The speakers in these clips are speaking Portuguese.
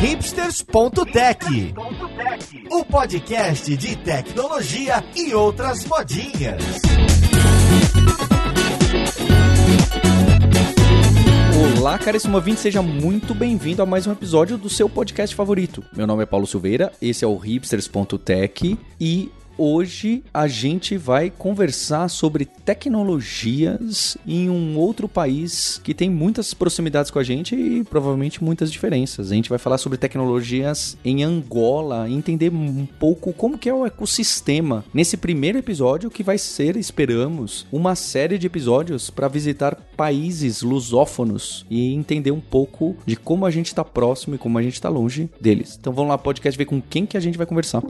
hipsters.tech, o podcast de tecnologia e outras modinhas. Olá, caríssimo ouvinte, seja muito bem-vindo a mais um episódio do seu podcast favorito. Meu nome é Paulo Silveira, esse é o hipsters.tech e hoje a gente vai conversar sobre tecnologias em um outro país que tem muitas proximidades com a gente e provavelmente muitas diferenças. A gente vai falar sobre tecnologias em Angola, entender um pouco como que é o ecossistema nesse primeiro episódio que vai ser, esperamos, uma série de episódios para visitar países lusófonos e entender um pouco de como a gente está próximo e como a gente está longe deles. Então vamos lá, podcast, ver com quem que a gente vai conversar.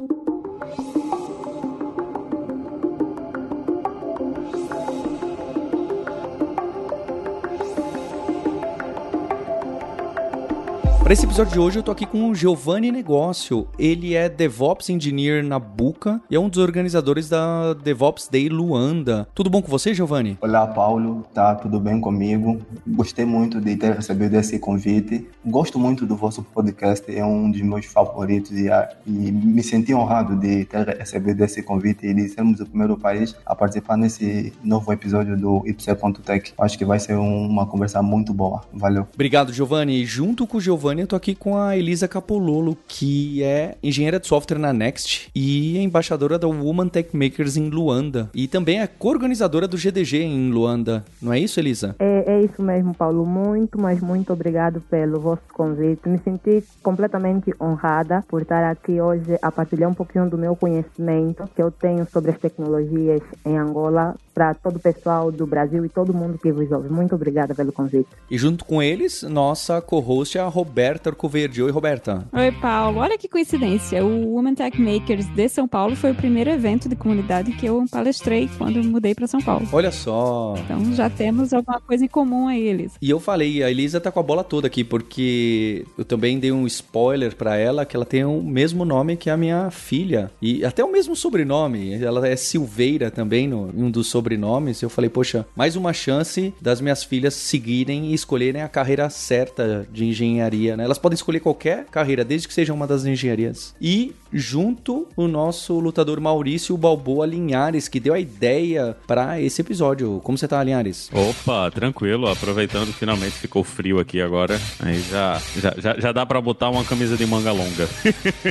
Para esse episódio de hoje eu tô aqui com o Giovanni Negócio. Ele é DevOps Engineer na Buca e é um dos organizadores da DevOps Day Luanda. Tudo bom com você, Giovanni? Olá, Paulo. Tá tudo bem comigo? Gostei muito de ter recebido esse convite. Gosto muito do vosso podcast, é um dos meus favoritos e, e me senti honrado de ter recebido esse convite e de sermos o primeiro país a participar nesse novo episódio do Ipse.tech. Acho que vai ser uma conversa muito boa. Valeu. Obrigado, Giovanni. Junto com o Giovanni eu tô aqui com a Elisa Capololo, que é engenheira de software na Next e é embaixadora da Woman Tech Makers em Luanda. E também é co-organizadora do GDG em Luanda. Não é isso, Elisa? É, é isso mesmo, Paulo. Muito, mas muito obrigado pelo vosso convite. Me senti completamente honrada por estar aqui hoje a partilhar um pouquinho do meu conhecimento que eu tenho sobre as tecnologias em Angola para todo o pessoal do Brasil e todo mundo que vos ouve. Muito obrigada pelo convite. E junto com eles, nossa co-host é a Roberta Arcoverde. Oi, Roberta. Oi, Paulo. Olha que coincidência. O Women Tech Makers de São Paulo foi o primeiro evento de comunidade que eu palestrei quando mudei para São Paulo. Olha só. Então já temos alguma coisa em comum aí, Elisa. E eu falei, a Elisa tá com a bola toda aqui, porque eu também dei um spoiler para ela que ela tem o mesmo nome que a minha filha. E até o mesmo sobrenome. Ela é Silveira também, no, um dos sobrenomes. Eu falei, poxa, mais uma chance das minhas filhas seguirem e escolherem a carreira certa de engenharia, né? Elas podem escolher qualquer carreira, desde que seja uma das engenharias. E junto o nosso lutador Maurício Balboa Linhares, que deu a ideia para esse episódio. Como você tá, Linhares? Opa, tranquilo. Aproveitando finalmente ficou frio aqui agora. Aí já, já, já, já dá para botar uma camisa de manga longa.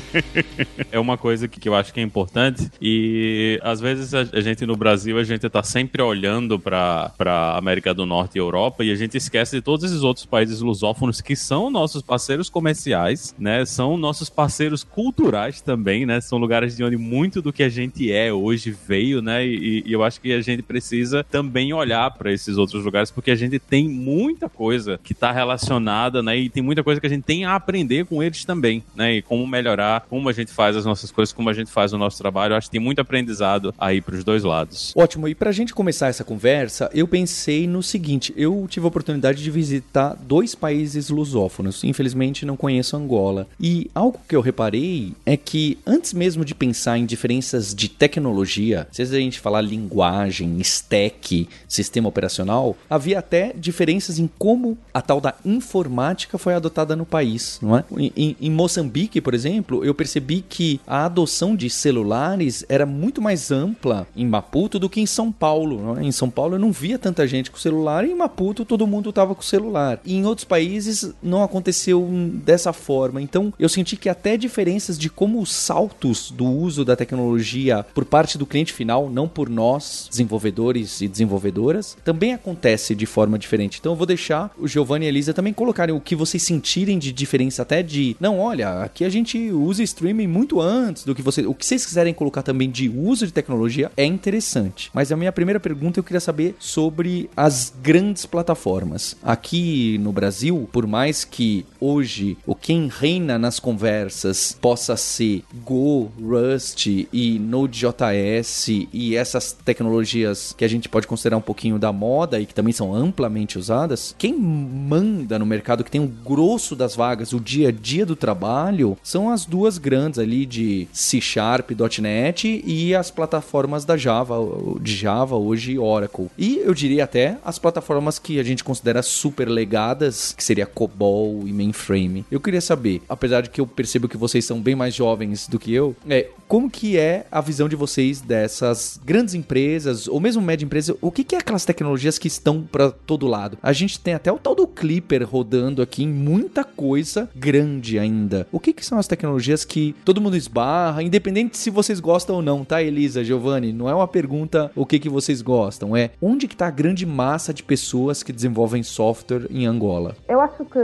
é uma coisa que, que eu acho que é importante. E às vezes a, a gente no Brasil, a gente tá sempre olhando para América do Norte e Europa e a gente esquece de todos esses outros países lusófonos que são nossos parceiros comerciais, né? São nossos parceiros culturais também, né? São lugares de onde muito do que a gente é hoje veio, né? E, e eu acho que a gente precisa também olhar para esses outros lugares porque a gente tem muita coisa que está relacionada, né? E tem muita coisa que a gente tem a aprender com eles também, né? E como melhorar, como a gente faz as nossas coisas, como a gente faz o nosso trabalho. Eu acho que tem muito aprendizado aí para os dois lados. Ótimo. E para a gente começar essa conversa, eu pensei no seguinte: eu tive a oportunidade de visitar dois países lusófonos. Infelizmente, não conheço Angola. E algo que eu reparei é que antes mesmo de pensar em diferenças de tecnologia, se a gente falar linguagem, stack, sistema operacional, havia até diferenças em como a tal da informática foi adotada no país, não é? Em, em Moçambique, por exemplo, eu percebi que a adoção de celulares era muito mais ampla em Maputo do que em São Paulo. É? Em São Paulo eu não via tanta gente com celular e em Maputo todo mundo estava com celular. E em outros países não aconteceu dessa forma. Então eu senti que até diferenças de como os saltos do uso da tecnologia por parte do cliente final, não por nós, desenvolvedores e desenvolvedoras, também acontece de forma diferente. Então eu vou deixar o Giovanni e a Elisa também colocarem o que vocês sentirem de diferença até de, não, olha, aqui a gente usa streaming muito antes do que você, o que vocês quiserem colocar também de uso de tecnologia é interessante. Mas a minha primeira pergunta eu queria saber sobre as grandes plataformas. Aqui no Brasil, por mais que hoje o quem reina nas conversas possa ser Go, Rust e Node.js e essas tecnologias que a gente pode considerar um pouquinho da moda e que também são amplamente usadas, quem manda no mercado, que tem o grosso das vagas, o dia a dia do trabalho, são as duas grandes ali de C Sharp, .NET e as plataformas da Java, de Java hoje Oracle. E eu diria até as plataformas que a gente considera super legadas, que seria COBOL e mainframe. Eu queria saber, apesar de que eu percebo que vocês são bem mais jovens do que eu, é como que é a visão de vocês dessas grandes empresas ou mesmo média empresa? O que, que é aquelas tecnologias que estão para todo lado? A gente tem até o tal do Clipper rodando aqui em muita coisa grande ainda. O que, que são as tecnologias que todo mundo esbarra, independente se vocês gostam ou não, tá, Elisa, Giovanni? Não é uma pergunta o que, que vocês gostam, é onde que tá a grande massa de pessoas que desenvolvem software em Angola? Eu acho que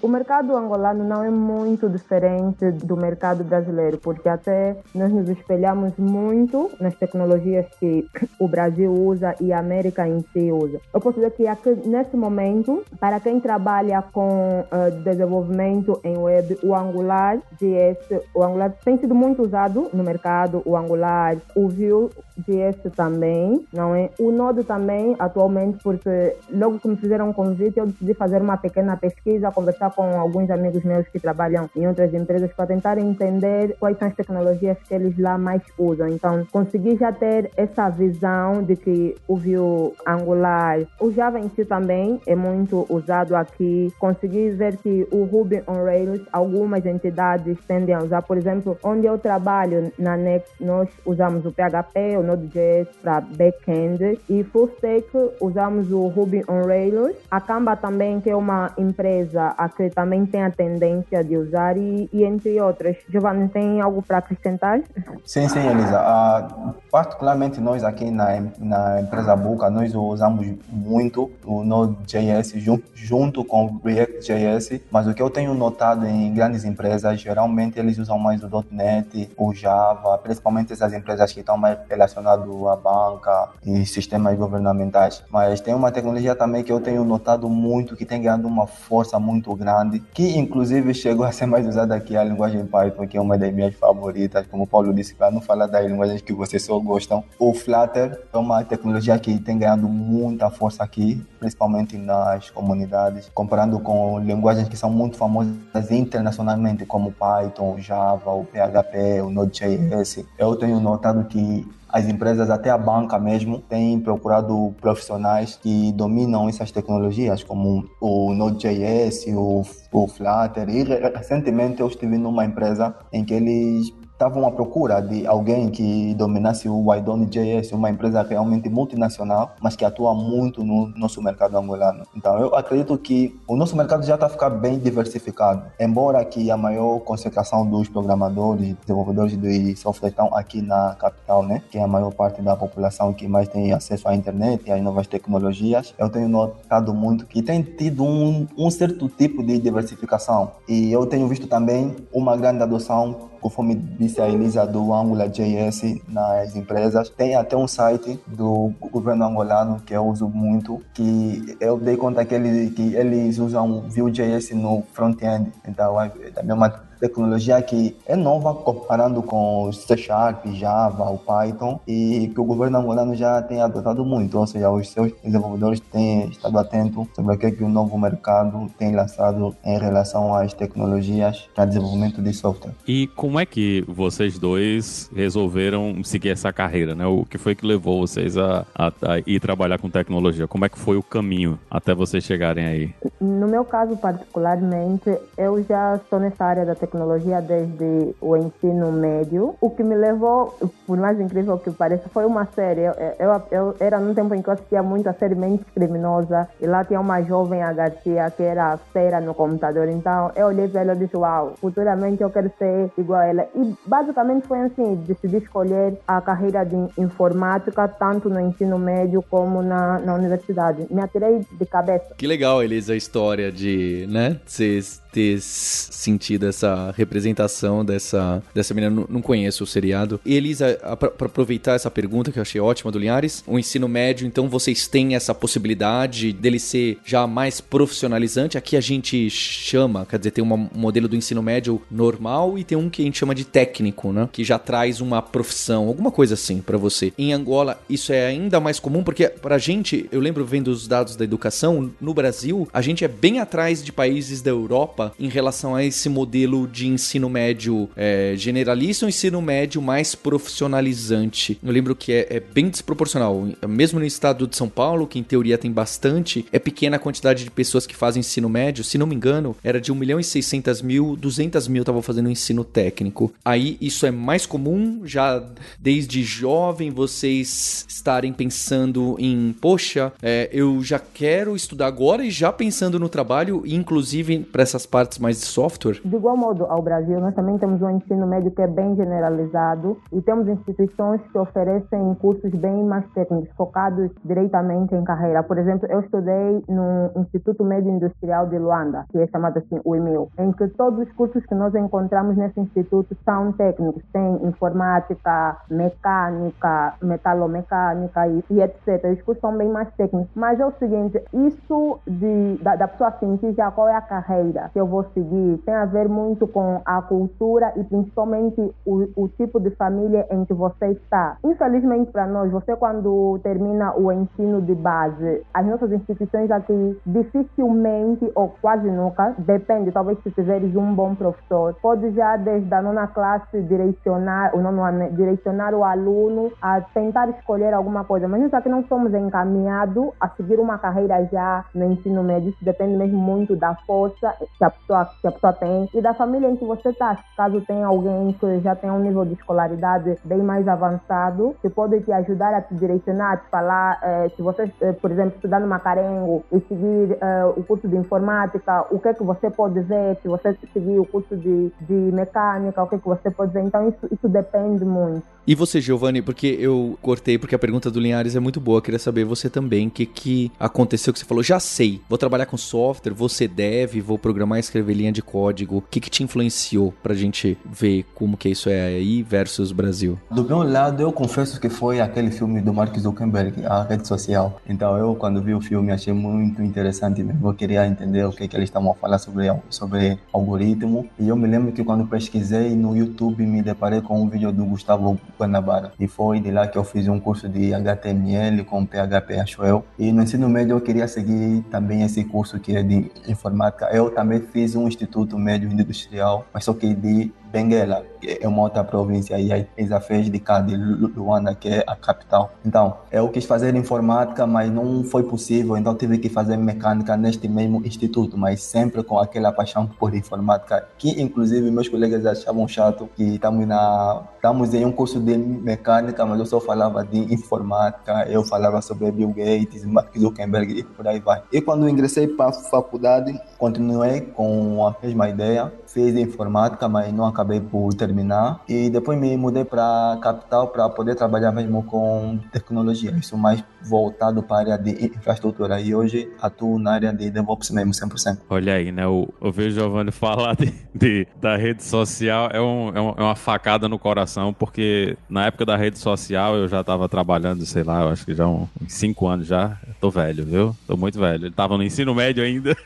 o mercado angolano não é muito diferente do mercado brasileiro, porque até nós nos espelhamos muito nas tecnologias que o Brasil usa e a América em si usa. Eu posso dizer que aqui, nesse momento, para quem trabalha com uh, desenvolvimento em web, o Angular JS, o Angular tem sido muito usado no mercado, o Angular, o Vue.js também, não é? O Node também, atualmente, porque logo que me fizeram um convite, eu decidi fazer uma pequena pesquisa, conversar com alguns amigos meus que trabalham em outras empresas para tentar entender quais são as tecnologias que eles lá mais usam. Então, consegui já ter essa visão de que o Vue Angular, o Java em si também é muito usado aqui. Consegui ver que o Ruby on Rails, algumas entidades tendem a usar. Por exemplo, onde eu trabalho na Next, nós usamos o PHP, o Node.js para backend e full stack usamos o Ruby on Rails. A Canva também, que é uma empresa a que também tem a tendência de usar e, e entre outras. Giovanni, tem algo para acrescentar? Sim, sim, Elisa. Uh, particularmente nós aqui na, na empresa Buca, nós usamos muito o Node.js junto, junto com React.js, mas o que eu tenho notado em grandes empresas, geralmente eles usam mais o .NET, o Java, principalmente essas empresas que estão mais relacionadas à banca e sistemas governamentais. Mas tem uma tecnologia também que eu tenho notado muito, que tem ganhado uma força muito grande, que inclusive chegou a ser mais usada aqui, a linguagem Python, que é uma das minhas favoritas, como o Paulo disse, para não falar das linguagens que vocês só gostam. O Flutter é uma tecnologia que tem ganhado muita força aqui, principalmente nas comunidades, comparando com linguagens que são muito famosas internacionalmente, como Python, Java, o PHP, o Node.js. Eu tenho notado que as empresas, até a banca mesmo, têm procurado profissionais que dominam essas tecnologias, como o Node.js, o, o Flutter. E recentemente eu estive numa empresa em que eles estavam à procura de alguém que dominasse o Ydone.js, uma empresa realmente multinacional, mas que atua muito no nosso mercado angolano. Então, eu acredito que o nosso mercado já está a ficar bem diversificado. Embora que a maior concentração dos programadores, desenvolvedores de software estão aqui na capital, né, que é a maior parte da população que mais tem acesso à internet e às novas tecnologias, eu tenho notado muito que tem tido um, um certo tipo de diversificação. E eu tenho visto também uma grande adoção conforme disse a Elisa, do AngularJS nas empresas. Tem até um site do governo angolano que eu uso muito, que eu dei conta que, ele, que eles usam Vue.js no front-end. Então, é também uma tecnologia que é nova comparando com o C Sharp, Java, o Python e que o governo angolano já tem adotado muito, ou seja, os seus desenvolvedores têm estado atentos sobre o que, é que o novo mercado tem lançado em relação às tecnologias para desenvolvimento de software. E como é que vocês dois resolveram seguir essa carreira, né? O que foi que levou vocês a, a, a ir trabalhar com tecnologia? Como é que foi o caminho até vocês chegarem aí? No meu caso particularmente, eu já estou nessa área da tecnologia tecnologia desde o ensino médio. O que me levou, por mais incrível que pareça, foi uma série. Eu, eu, eu era num tempo em que eu assistia muito a série Mente Criminosa e lá tinha uma jovem a Garcia que era feira no computador. Então eu olhei para ela e disse: Uau, futuramente eu quero ser igual a ela. E basicamente foi assim: decidi escolher a carreira de informática, tanto no ensino médio como na, na universidade. Me atirei de cabeça. Que legal, Elisa, a história de, né, vocês ter sentido essa representação dessa, dessa menina. Não, não conheço o seriado. E Elisa, para aproveitar essa pergunta que eu achei ótima do Linhares, o ensino médio, então vocês têm essa possibilidade dele ser já mais profissionalizante. Aqui a gente chama, quer dizer, tem um modelo do ensino médio normal e tem um que a gente chama de técnico, né? Que já traz uma profissão, alguma coisa assim para você. Em Angola, isso é ainda mais comum porque pra gente, eu lembro vendo os dados da educação, no Brasil, a gente é bem atrás de países da Europa Europa em relação a esse modelo de ensino médio é, generalista ou ensino médio mais profissionalizante? Eu lembro que é, é, bem desproporcional. Mesmo no estado de São Paulo, que em teoria tem bastante, é pequena a quantidade de pessoas que fazem ensino médio. Se não me engano, era de 1 milhão e 600 mil, 200 mil estavam fazendo ensino técnico. Aí isso é mais comum, já desde jovem vocês estarem pensando em, poxa, é, eu já quero estudar agora e já pensando no trabalho, inclusive para essas partes mais de software? De igual modo ao Brasil, nós também temos um ensino médio que é bem generalizado e temos instituições que oferecem cursos bem mais técnicos, focados diretamente em carreira. Por exemplo, eu estudei no Instituto Médio Industrial de Luanda, que é chamado assim o IMIL, em que todos os cursos que nós encontramos nesse instituto são técnicos. Tem informática, mecânica, metalomecânica e, e etc. Os cursos são bem mais técnicos. Mas é o seguinte, isso de, da, da pessoa sentir já qual é a carreira que eu vou seguir tem a ver muito com a cultura e principalmente o, o tipo de família em que você está. Infelizmente para nós, você quando termina o ensino de base, as nossas instituições aqui dificilmente ou quase nunca, depende, talvez se tiveres um bom professor, pode já desde a nona classe direcionar, o nono direcionar o aluno a tentar escolher alguma coisa. Mas nós aqui não somos encaminhados a seguir uma carreira já no ensino médio, isso depende mesmo muito da força que a pessoa, que a pessoa tem e da família em que você está. Caso tenha alguém que já tenha um nível de escolaridade bem mais avançado, que pode te ajudar a te direcionar, a te falar, eh, se você, eh, por exemplo, estudar no Macarengo e seguir eh, o curso de informática, o que é que você pode ver, se você seguir o curso de, de mecânica, o que é que você pode ver. Então, isso, isso depende muito. E você, Giovanni, porque eu cortei, porque a pergunta do Linhares é muito boa, eu queria saber você também, o que, que aconteceu que você falou, já sei, vou trabalhar com software, você deve, vou programar e escrever linha de código. O que, que te influenciou pra gente ver como que isso é aí versus Brasil? Do meu lado, eu confesso que foi aquele filme do Mark Zuckerberg, a rede social. Então, eu, quando vi o filme, achei muito interessante mesmo. Eu queria entender o que, que eles estavam a falar sobre, sobre algoritmo. E eu me lembro que quando pesquisei no YouTube, me deparei com um vídeo do Gustavo Guanabara. E foi de lá que eu fiz um curso de HTML com PHP, acho eu. E no ensino médio eu queria seguir também esse curso que é de informática. Eu também fiz um instituto médio industrial, mas só que de Benguela, que é uma outra província, e a Isa fez de cá, de Luanda, que é a capital. Então, eu quis fazer informática, mas não foi possível, então tive que fazer mecânica neste mesmo instituto, mas sempre com aquela paixão por informática, que inclusive meus colegas achavam chato, que estamos, na, estamos em um curso de mecânica, mas eu só falava de informática, eu falava sobre Bill Gates, Mark Zuckerberg e por aí vai. E quando ingressei para a faculdade, continuei com a mesma ideia, fiz informática, mas não acabei por terminar. E depois me mudei para capital para poder trabalhar mesmo com tecnologia, isso mais voltado para a área de infraestrutura. E hoje atuo na área de DevOps mesmo, 100%. Olha aí, né? Eu, eu vejo o Giovanni falar de, de, da rede social, é, um, é, um, é uma facada no coração, porque na época da rede social eu já estava trabalhando, sei lá, eu acho que já uns 5 anos já. Eu tô velho, viu? Tô muito velho. Ele tava no ensino médio ainda.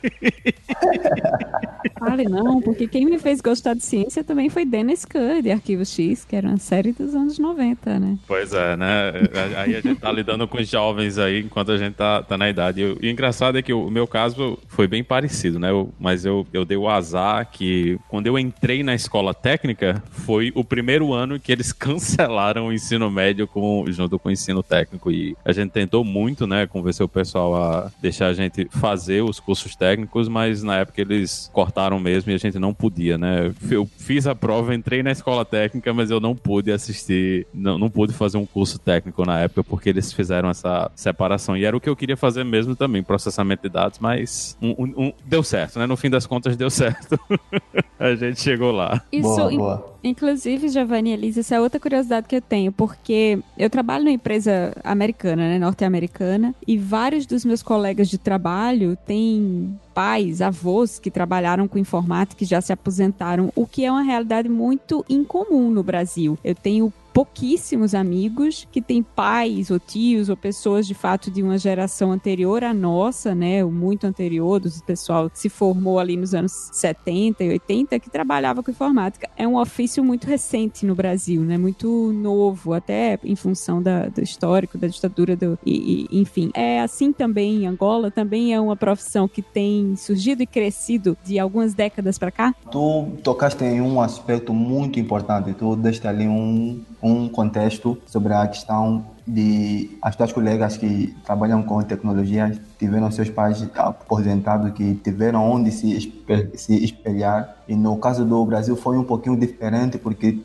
Fale não, porque quem me fez gostar de ciência também foi Dennis de Arquivo X, que era uma série dos anos 90, né? Pois é, né? Aí a gente tá lidando com os jovens aí, enquanto a gente tá, tá na idade. E, o engraçado é que o meu caso foi bem parecido, né? Eu, mas eu, eu dei o azar que quando eu entrei na escola técnica, foi o primeiro ano que eles cancelaram o ensino médio com, junto com o ensino técnico. E a gente tentou muito, né? Convencer o pessoal a deixar a gente fazer os cursos técnicos, mas na época eles cortaram mesmo e a gente não podia, né? Eu fiz a prova, entrei na escola técnica, mas eu não pude assistir, não, não pude fazer um curso técnico na época porque eles fizeram essa separação. E era o que eu queria fazer mesmo também, processamento de dados, mas um, um, um, deu certo, né? No fim das contas deu certo. a gente chegou lá. Isso, Boa, boa. Inclusive, Giovanni e Elisa, essa é outra curiosidade que eu tenho, porque eu trabalho numa empresa americana, né, norte-americana, e vários dos meus colegas de trabalho têm pais, avós que trabalharam com informática e já se aposentaram, o que é uma realidade muito incomum no Brasil. Eu tenho pouquíssimos amigos que têm pais ou tios ou pessoas de fato de uma geração anterior à nossa, né, ou muito anterior, do pessoal que se formou ali nos anos 70 e 80 que trabalhava com informática. É um ofício muito recente no Brasil, né, muito novo, até em função da, do histórico da ditadura do e, e, enfim. É assim também em Angola, também é uma profissão que tem surgido e crescido de algumas décadas para cá. Tu tocaste em um aspecto muito importante, tu deste ali um um contexto sobre a questão de as tuas colegas que trabalham com tecnologia tiveram seus pais aposentados que tiveram onde se, se espelhar. E no caso do Brasil foi um pouquinho diferente porque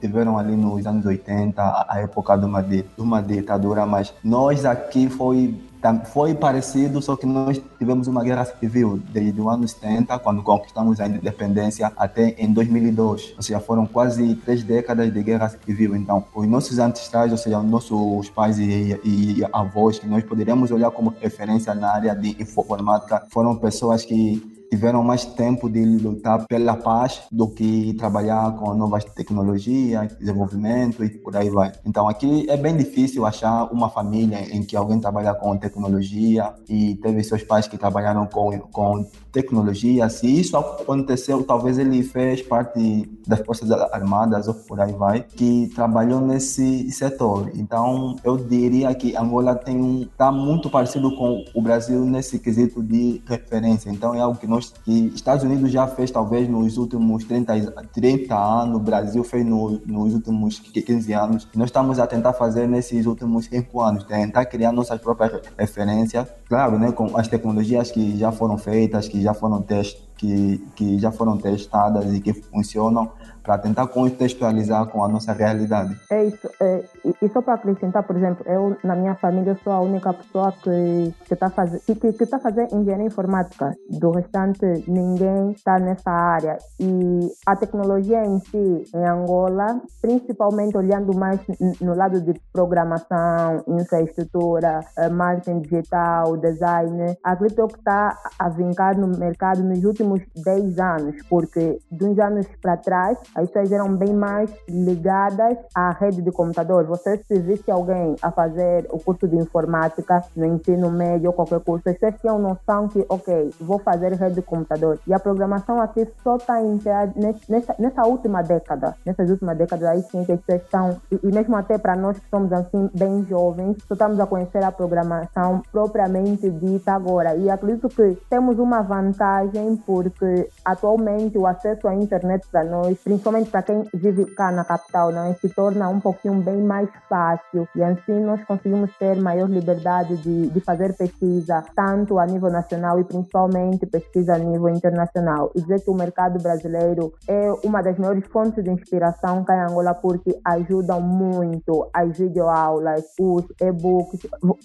tiveram ali nos anos 80 a época de uma, de uma ditadura mas nós aqui foi foi parecido, só que nós tivemos uma guerra civil desde os anos 70, quando conquistamos a independência, até em 2002. Ou seja, foram quase três décadas de guerra civil. Então, os nossos ancestrais, ou seja, os nossos pais e, e avós, que nós poderíamos olhar como referência na área de informática, foram pessoas que tiveram mais tempo de lutar pela paz do que trabalhar com novas tecnologias, desenvolvimento e por aí vai. Então aqui é bem difícil achar uma família em que alguém trabalha com tecnologia e teve seus pais que trabalharam com, com tecnologia. Se isso aconteceu, talvez ele fez parte das Forças Armadas ou por aí vai, que trabalhou nesse setor. Então eu diria que Angola tem um, tá muito parecido com o Brasil nesse quesito de referência. Então é algo que nós que Estados Unidos já fez talvez nos últimos 30, 30 anos, Brasil fez no, nos últimos 15 anos. Nós estamos a tentar fazer nesses últimos 5 anos, tentar criar nossas próprias referências, claro, né, com as tecnologias que já foram feitas, que já foram test, que, que já foram testadas e que funcionam, para tentar contextualizar com a nossa realidade. É isso. É, e, só para acrescentar, por exemplo, eu na minha família sou a única pessoa que está fazendo que, que, que tá fazendo engenharia informática. Do restante, ninguém está nessa área. E a tecnologia em si, em Angola, principalmente olhando mais no lado de programação, infraestrutura, eh, marketing digital, design, acredito que está a vincar no mercado nos últimos 10 anos, porque de uns anos para trás as pessoas eram bem mais ligadas à rede de computador. Você, se visse alguém a fazer o curso de informática no ensino médio ou qualquer curso, as pessoas tinham noção que, ok, vou fazer rede de computador. E a programação aqui só está nessa, nessa última década. Nessas últimas décadas, aí sim que as pessoas estão, e, e mesmo até para nós que somos assim bem jovens, só estamos a conhecer a programação propriamente dita agora. E acredito que temos uma vantagem porque atualmente o acesso à internet para nós, principalmente para quem vive cá na capital, não é? se torna um pouquinho bem mais fácil e assim nós conseguimos ter maior liberdade de, de fazer pesquisa, tanto a nível nacional e principalmente pesquisa a nível internacional. E dizer que o mercado brasileiro é uma das maiores fontes de inspiração cá em Angola porque ajudam muito as videoaulas, os e-books.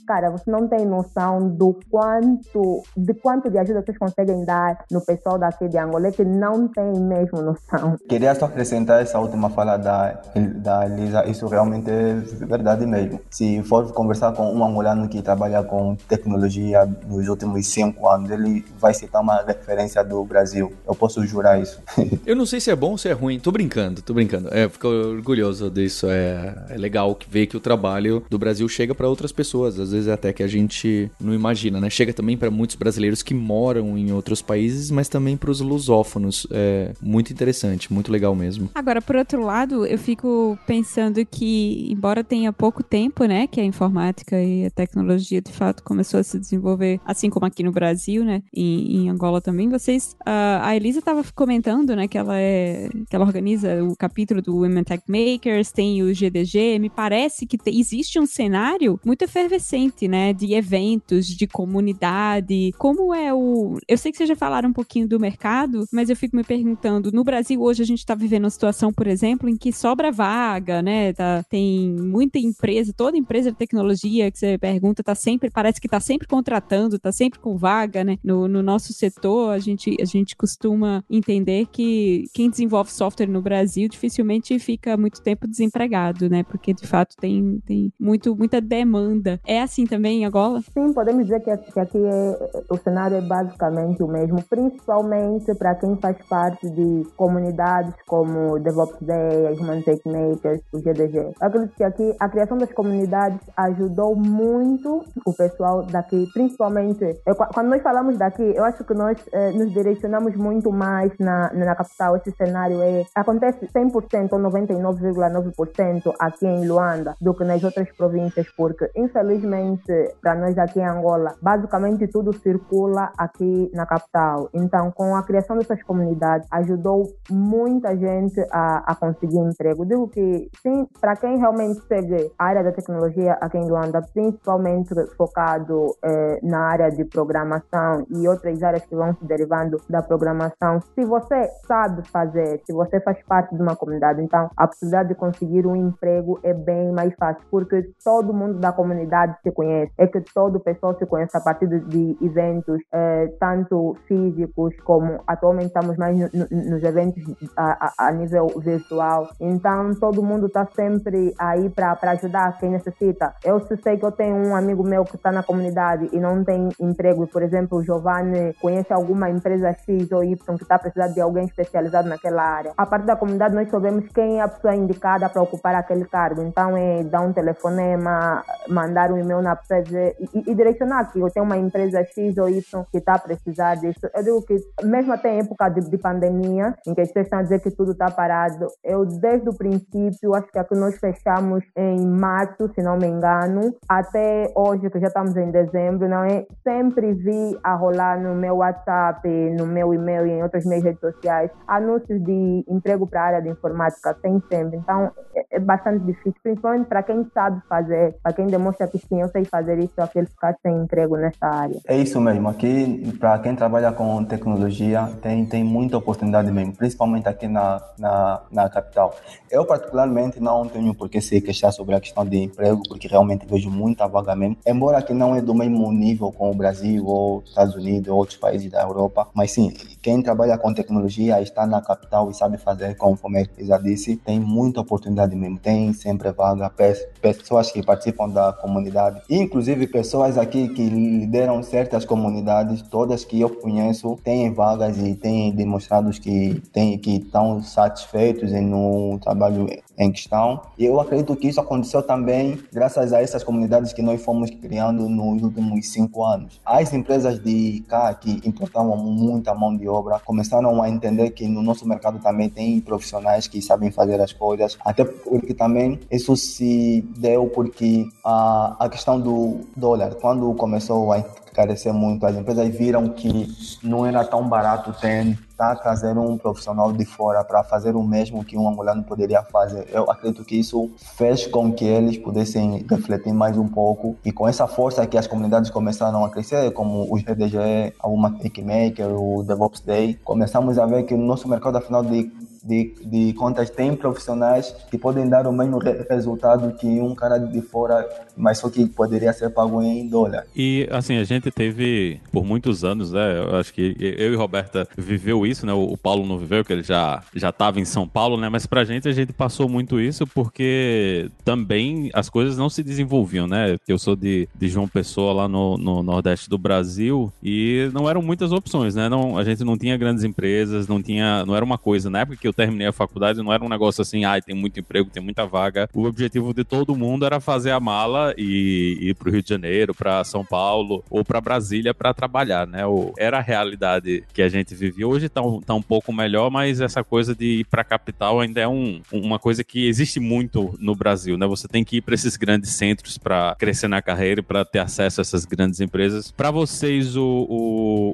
Cara, você não tem noção do quanto, de quanto de ajuda vocês conseguem dar no pessoal daqui de Angola, que não tem mesmo noção. Queria só acrescentar essa última fala da, da Elisa, isso realmente é verdade mesmo. Se for conversar com um angolano que trabalha com tecnologia nos últimos cinco anos, ele vai citar uma referência do Brasil. Eu posso jurar isso. Eu não sei se é bom ou se é ruim. Tô brincando, tô brincando. É, fico orgulhoso disso. É, é legal ver que o trabalho do Brasil chega para outras pessoas, às vezes até que a gente não imagina, né? Chega também para muitos brasileiros que moram em outros países, mas também para os lusófonos. É muito interessante, muito legal legal mesmo. Agora, por outro lado, eu fico pensando que, embora tenha pouco tempo, né, que a informática e a tecnologia de fato começou a se desenvolver, assim como aqui no Brasil, né, em, em Angola também, vocês, uh, a Elisa estava comentando, né, que ela é, que ela organiza o capítulo do Women Tech Makers, tem o GDG, me parece que te, existe um cenário muito efervescente, né, de eventos, de comunidade, como é o, eu sei que vocês já falaram um pouquinho do mercado, mas eu fico me perguntando, no Brasil hoje a gente está vivendo uma situação, por exemplo, em que sobra vaga, né? Tá, tem muita empresa, toda empresa de tecnologia que você pergunta, tá sempre, parece que tá sempre contratando, tá sempre com vaga, né? No, no nosso setor, a gente, a gente costuma entender que quem desenvolve software no Brasil dificilmente fica muito tempo desempregado, né? Porque de fato tem, tem muito, muita demanda. É assim também em Angola? Sim, podemos dizer que, que aqui é, o cenário é basicamente o mesmo, principalmente para quem faz parte de comunidades como DevOps Day, Human Tech Makers, o GDG. Eu acredito que aqui a criação das comunidades ajudou muito o pessoal daqui, principalmente eu, quando nós falamos daqui, eu acho que nós eh, nos direcionamos muito mais na, na capital. Esse cenário é acontece 100% ou 99,9% aqui em Luanda do que nas outras províncias, porque infelizmente para nós aqui em Angola, basicamente tudo circula aqui na capital. Então, com a criação dessas comunidades, ajudou muita gente a, a conseguir emprego. Digo que sim, para quem realmente segue a área da tecnologia aqui em Luanda, principalmente focado eh, na área de programação e outras áreas que vão se derivando da programação, se você sabe fazer, se você faz parte de uma comunidade, então a possibilidade de conseguir um emprego é bem mais fácil, porque todo mundo da comunidade se conhece, é que todo pessoal se conhece a partir de eventos, eh, tanto físicos como atualmente estamos mais no, no, nos eventos a, a, nível virtual. Então todo mundo está sempre aí para ajudar quem necessita. Eu sei que eu tenho um amigo meu que está na comunidade e não tem emprego, por exemplo, o Giovanni conhece alguma empresa X ou Y que está precisando de alguém especializado naquela área. A partir da comunidade nós sabemos quem é a pessoa indicada para ocupar aquele cargo. Então é dar um telefonema, mandar um e-mail na pessoa e, e direcionar que eu tenho uma empresa X ou Y que está a precisar disso. Eu digo que mesmo até em época de, de pandemia, em que as pessoas estão a dizer que tudo está parado, eu desde o princípio, acho que aqui nós fechamos em março, se não me engano, até hoje, que já estamos em dezembro, não é? Sempre vi a rolar no meu WhatsApp, no meu e-mail e em outras minhas redes sociais anúncios de emprego para a área de informática, tem sempre. Então é, bastante difícil, principalmente para quem sabe fazer, para quem demonstra que sim, eu sei fazer isso, aquele ficar sem emprego nessa área. É isso mesmo. Aqui, para quem trabalha com tecnologia, tem, tem muita oportunidade mesmo, principalmente aqui na, na, na capital. Eu, particularmente, não tenho por que se queixar sobre a questão de emprego, porque realmente vejo muita vaga mesmo. Embora aqui não é do mesmo nível com o Brasil ou Estados Unidos ou outros países da Europa, mas sim, quem trabalha com tecnologia está na capital e sabe fazer, conforme eu já disse, tem muita oportunidade mesmo. Tem sempre vaga, pessoas que participam da comunidade, inclusive pessoas aqui que lideram certas comunidades, todas que eu conheço, têm vagas e têm demonstrado que, têm, que estão satisfeitos no trabalho em questão. E eu acredito que isso aconteceu também graças a essas comunidades que nós fomos criando nos últimos cinco anos. As empresas de cá que importavam muita mão de obra começaram a entender que no nosso mercado também tem profissionais que sabem fazer as coisas, até porque também isso se deu porque a, a questão do dólar, quando começou a encarecer muito, as empresas viram que não era tão barato ter tá trazer um profissional de fora para fazer o mesmo que um angolano poderia fazer. Eu acredito que isso fez com que eles pudessem refletir mais um pouco e com essa força que as comunidades começaram a crescer, como os RDG, a Uma Maker, o DevOps Day, começamos a ver que o nosso mercado afinal de de, de contas tem profissionais que podem dar o mesmo resultado que um cara de fora, mas só que poderia ser pago em dólar. E assim, a gente teve por muitos anos, né? Eu acho que eu e Roberta viveu isso, né? O Paulo não viveu, que ele já já estava em São Paulo, né? Mas pra gente a gente passou muito isso porque também as coisas não se desenvolviam, né? Eu sou de, de João Pessoa lá no, no Nordeste do Brasil e não eram muitas opções, né? Não, a gente não tinha grandes empresas, não tinha, não era uma coisa na época que eu terminei a faculdade, não era um negócio assim, ai, ah, tem muito emprego, tem muita vaga. O objetivo de todo mundo era fazer a mala e ir pro Rio de Janeiro, para São Paulo ou para Brasília para trabalhar, né? Era a realidade que a gente vivia. Hoje tá um, tá um pouco melhor, mas essa coisa de ir pra capital ainda é um, uma coisa que existe muito no Brasil, né? Você tem que ir para esses grandes centros para crescer na carreira e para ter acesso a essas grandes empresas. Para vocês, o,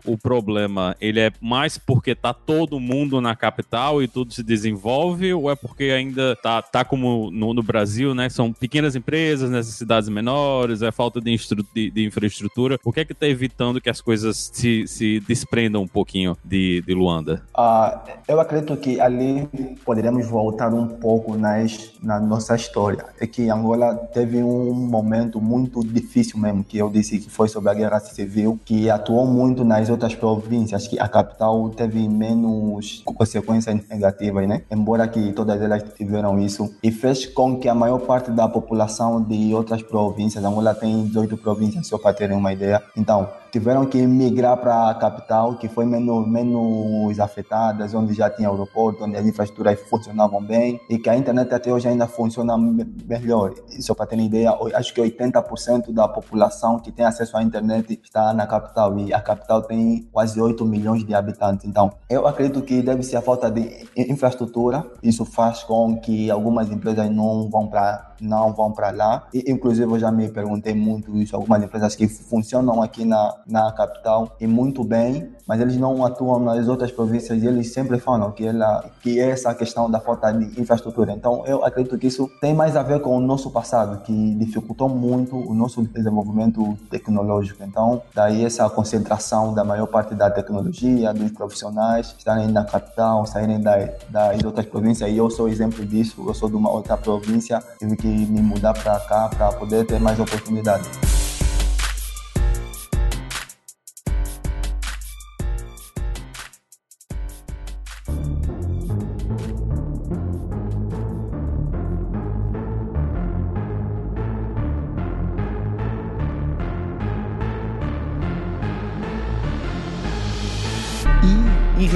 o, o problema, ele é mais porque tá todo mundo na capital e tudo se desenvolve ou é porque ainda tá, tá como no, no Brasil, né? São pequenas empresas nessas cidades menores, é falta de, de, de infraestrutura. O que é que está evitando que as coisas se, se desprendam um pouquinho de, de Luanda? Uh, eu acredito que ali poderemos voltar um pouco nas, na nossa história. É que Angola teve um momento muito difícil mesmo, que eu disse que foi sobre a guerra civil, que atuou muito nas outras províncias, que a capital teve menos consequências negativas, né? Embora que todas elas tiveram isso, e fez com que a maior parte da população de outras províncias, Angola tem 18 províncias, só para terem uma ideia, então tiveram que migrar para a capital, que foi menos, menos afetada, onde já tinha aeroporto, onde as infraestruturas funcionavam bem e que a internet até hoje ainda funciona melhor. Só para ter ideia, acho que 80% da população que tem acesso à internet está na capital e a capital tem quase 8 milhões de habitantes. Então, eu acredito que deve ser a falta de infraestrutura. Isso faz com que algumas empresas não vão para não vão para lá. E, inclusive, eu já me perguntei muito isso. Algumas empresas que funcionam aqui na, na capital e muito bem, mas eles não atuam nas outras províncias e eles sempre falam que, ela, que é essa questão da falta de infraestrutura. Então, eu acredito que isso tem mais a ver com o nosso passado, que dificultou muito o nosso desenvolvimento tecnológico. Então, daí essa concentração da maior parte da tecnologia, dos profissionais estarem na capital, saírem da, das outras províncias. E eu sou exemplo disso. Eu sou de uma outra província, tive que me mudar para cá para poder ter mais oportunidades.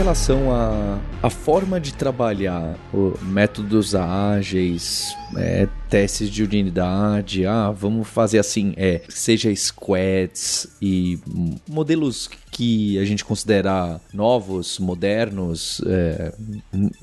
Relação à a, a, forma de trabalhar, métodos ágeis, é, testes de unidade, ah, vamos fazer assim, é, seja squads e modelos que a gente considera novos, modernos, é,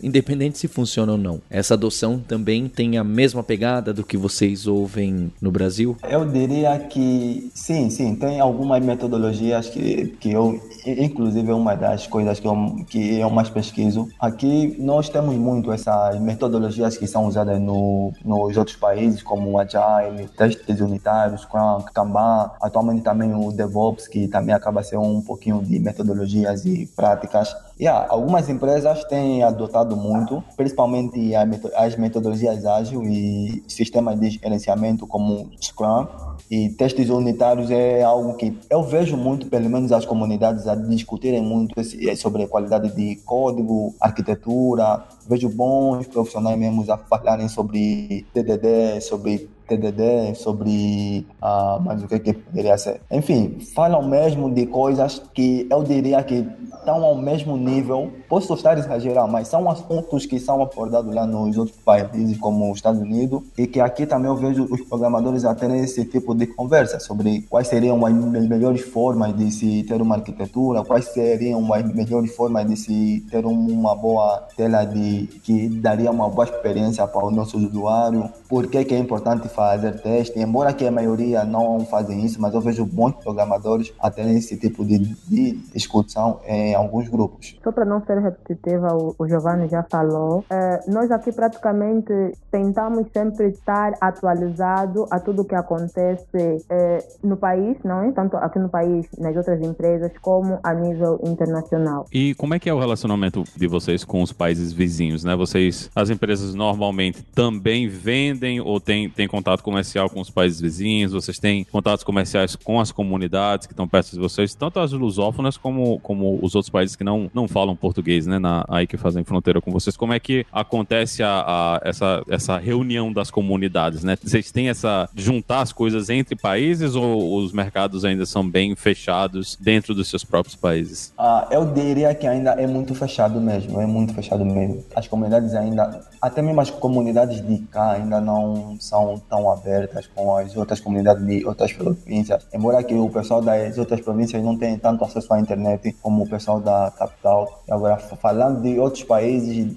independente se funciona ou não. Essa adoção também tem a mesma pegada do que vocês ouvem no Brasil? Eu diria que sim, sim, tem algumas metodologias que, que eu, inclusive uma das coisas que eu, que eu mais pesquiso. Aqui nós temos muito essas metodologias que são usadas no, nos outros países, como o Agile, testes unitários, Scrum, Kanban, atualmente também o DevOps, que também acaba sendo um pouco pouquinho de metodologias e práticas. Yeah, algumas empresas têm adotado muito, principalmente as metodologias ágil e sistemas de gerenciamento como Scrum. E testes unitários é algo que eu vejo muito, pelo menos as comunidades a discutirem muito sobre a qualidade de código, arquitetura. Vejo bons profissionais mesmo a falarem sobre TDD, sobre TDD, sobre ah, mas o que, que poderia ser. Enfim, falam mesmo de coisas que eu diria que estão ao mesmo nível nível Posso estar exagerando, mas são assuntos que são abordados lá nos outros países, como os Estados Unidos, e que aqui também eu vejo os programadores a terem esse tipo de conversa sobre quais seriam as melhores formas de se ter uma arquitetura, quais seriam as melhores formas de se ter uma boa tela de que daria uma boa experiência para o nosso usuário, por que, que é importante fazer teste, embora que a maioria não fazem isso, mas eu vejo bons programadores a terem esse tipo de, de discussão em alguns grupos. Só para não ser repetitiva, o, o Giovanni já falou, é, nós aqui praticamente tentamos sempre estar atualizado a tudo o que acontece é, no país, não é? Tanto aqui no país, nas outras empresas, como a nível internacional. E como é que é o relacionamento de vocês com os países vizinhos, né? Vocês, as empresas normalmente também vendem ou têm, têm contato comercial com os países vizinhos, vocês têm contatos comerciais com as comunidades que estão perto de vocês, tanto as lusófonas como, como os outros países que não, não falam português, né? Na, aí que fazem fronteira com vocês. Como é que acontece a, a, essa, essa reunião das comunidades, né? Vocês têm essa juntar as coisas entre países ou os mercados ainda são bem fechados dentro dos seus próprios países? Ah, eu diria que ainda é muito fechado mesmo, é muito fechado mesmo. As comunidades ainda, até mesmo as comunidades de cá ainda não são tão abertas com as outras comunidades de outras províncias. Embora que o pessoal das outras províncias não tenha tanto acesso à internet como o pessoal da capital. Agora falando de outros países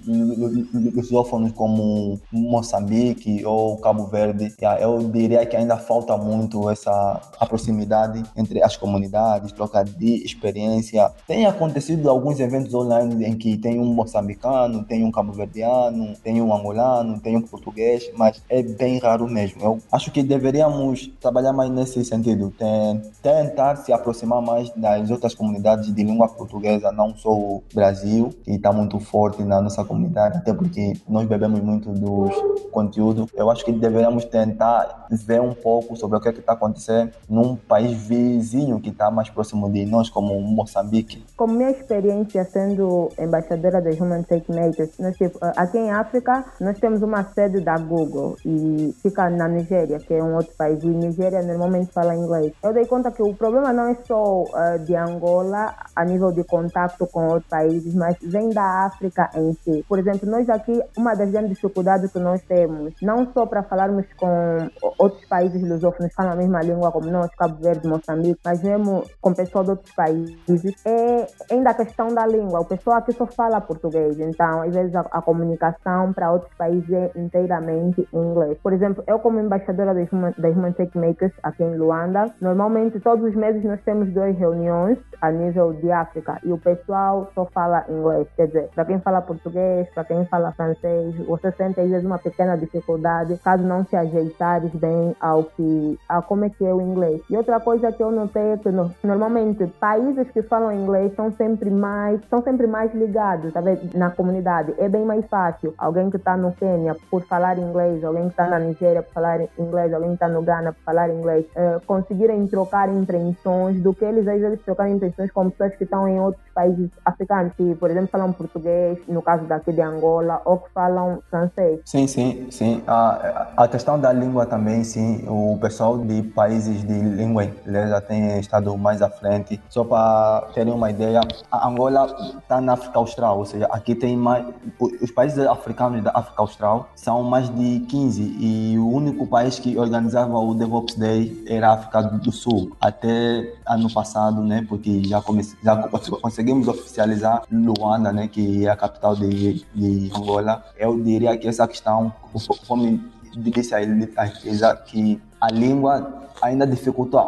lusófonos como Moçambique ou Cabo Verde, eu diria que ainda falta muito essa proximidade entre as comunidades, troca de experiência. Tem acontecido alguns eventos online em que tem um moçambicano, tem um cabo-verdiano, tem um angolano, tem um português, mas é bem raro mesmo. Eu acho que deveríamos trabalhar mais nesse sentido, tentar se aproximar mais das outras comunidades de língua portuguesa, não só o Brasil, que está muito forte na nossa comunidade, até porque nós bebemos muito dos conteúdos. Eu acho que deveríamos tentar ver um pouco sobre o que é está acontecendo num país vizinho que está mais próximo de nós, como Moçambique. Como minha experiência sendo embaixadora da Human Tech Makers, nós, tipo, aqui em África, nós temos uma sede da Google e fica na Nigéria, que é um outro país, e Nigéria normalmente fala inglês. Eu dei conta que o problema não é só uh, de Angola a nível de contato com outros países, mas vem da África em si. Por exemplo, nós aqui, uma das grandes dificuldades que nós temos, não só para falarmos com outros países lusófonos que falam a mesma língua como nós, Cabo Verde, Moçambique, mas mesmo com pessoas de outros países, é ainda a questão da língua. O pessoal aqui só fala português, então às vezes a, a comunicação para outros países é inteiramente em inglês. Por exemplo, eu como embaixadora da Human, da Human Tech Makers aqui em Luanda, normalmente todos os meses nós temos duas reuniões a nível de África e o pessoal só fala inglês. Quer dizer, para quem fala português, para quem fala francês, você sente às vezes uma pequena dificuldade caso não se ajeitares bem ao que, a como é que é o inglês. E outra coisa que eu notei é que no, normalmente países que falam inglês são sempre mais, são sempre mais ligados, tá vendo? Na comunidade. É bem mais fácil alguém que está no Quênia por falar inglês, alguém que está na Nigéria por falar inglês, alguém que está no Ghana por falar inglês, uh, conseguirem trocar impressões do que eles às vezes trocarem impressões com pessoas que estão em outros países africanos, que, por exemplo, falam português, no caso daqui de Angola, ou que falam francês. Sim, sim, sim. A, a questão da língua também, sim. O pessoal de países de língua inglesa tem estado mais à frente. Só para terem uma ideia, a Angola está na África Austral, ou seja, aqui tem mais. Os países africanos da África Austral são mais de 15 e o único país que organizava o DevOps Day era a África do Sul, até ano passado, né? Porque já, comece, já conseguimos oficializar Luanda, né? Que é a capital de, de Angola. Eu diria que essa questão, como disse a Elisa, que a língua ainda dificulta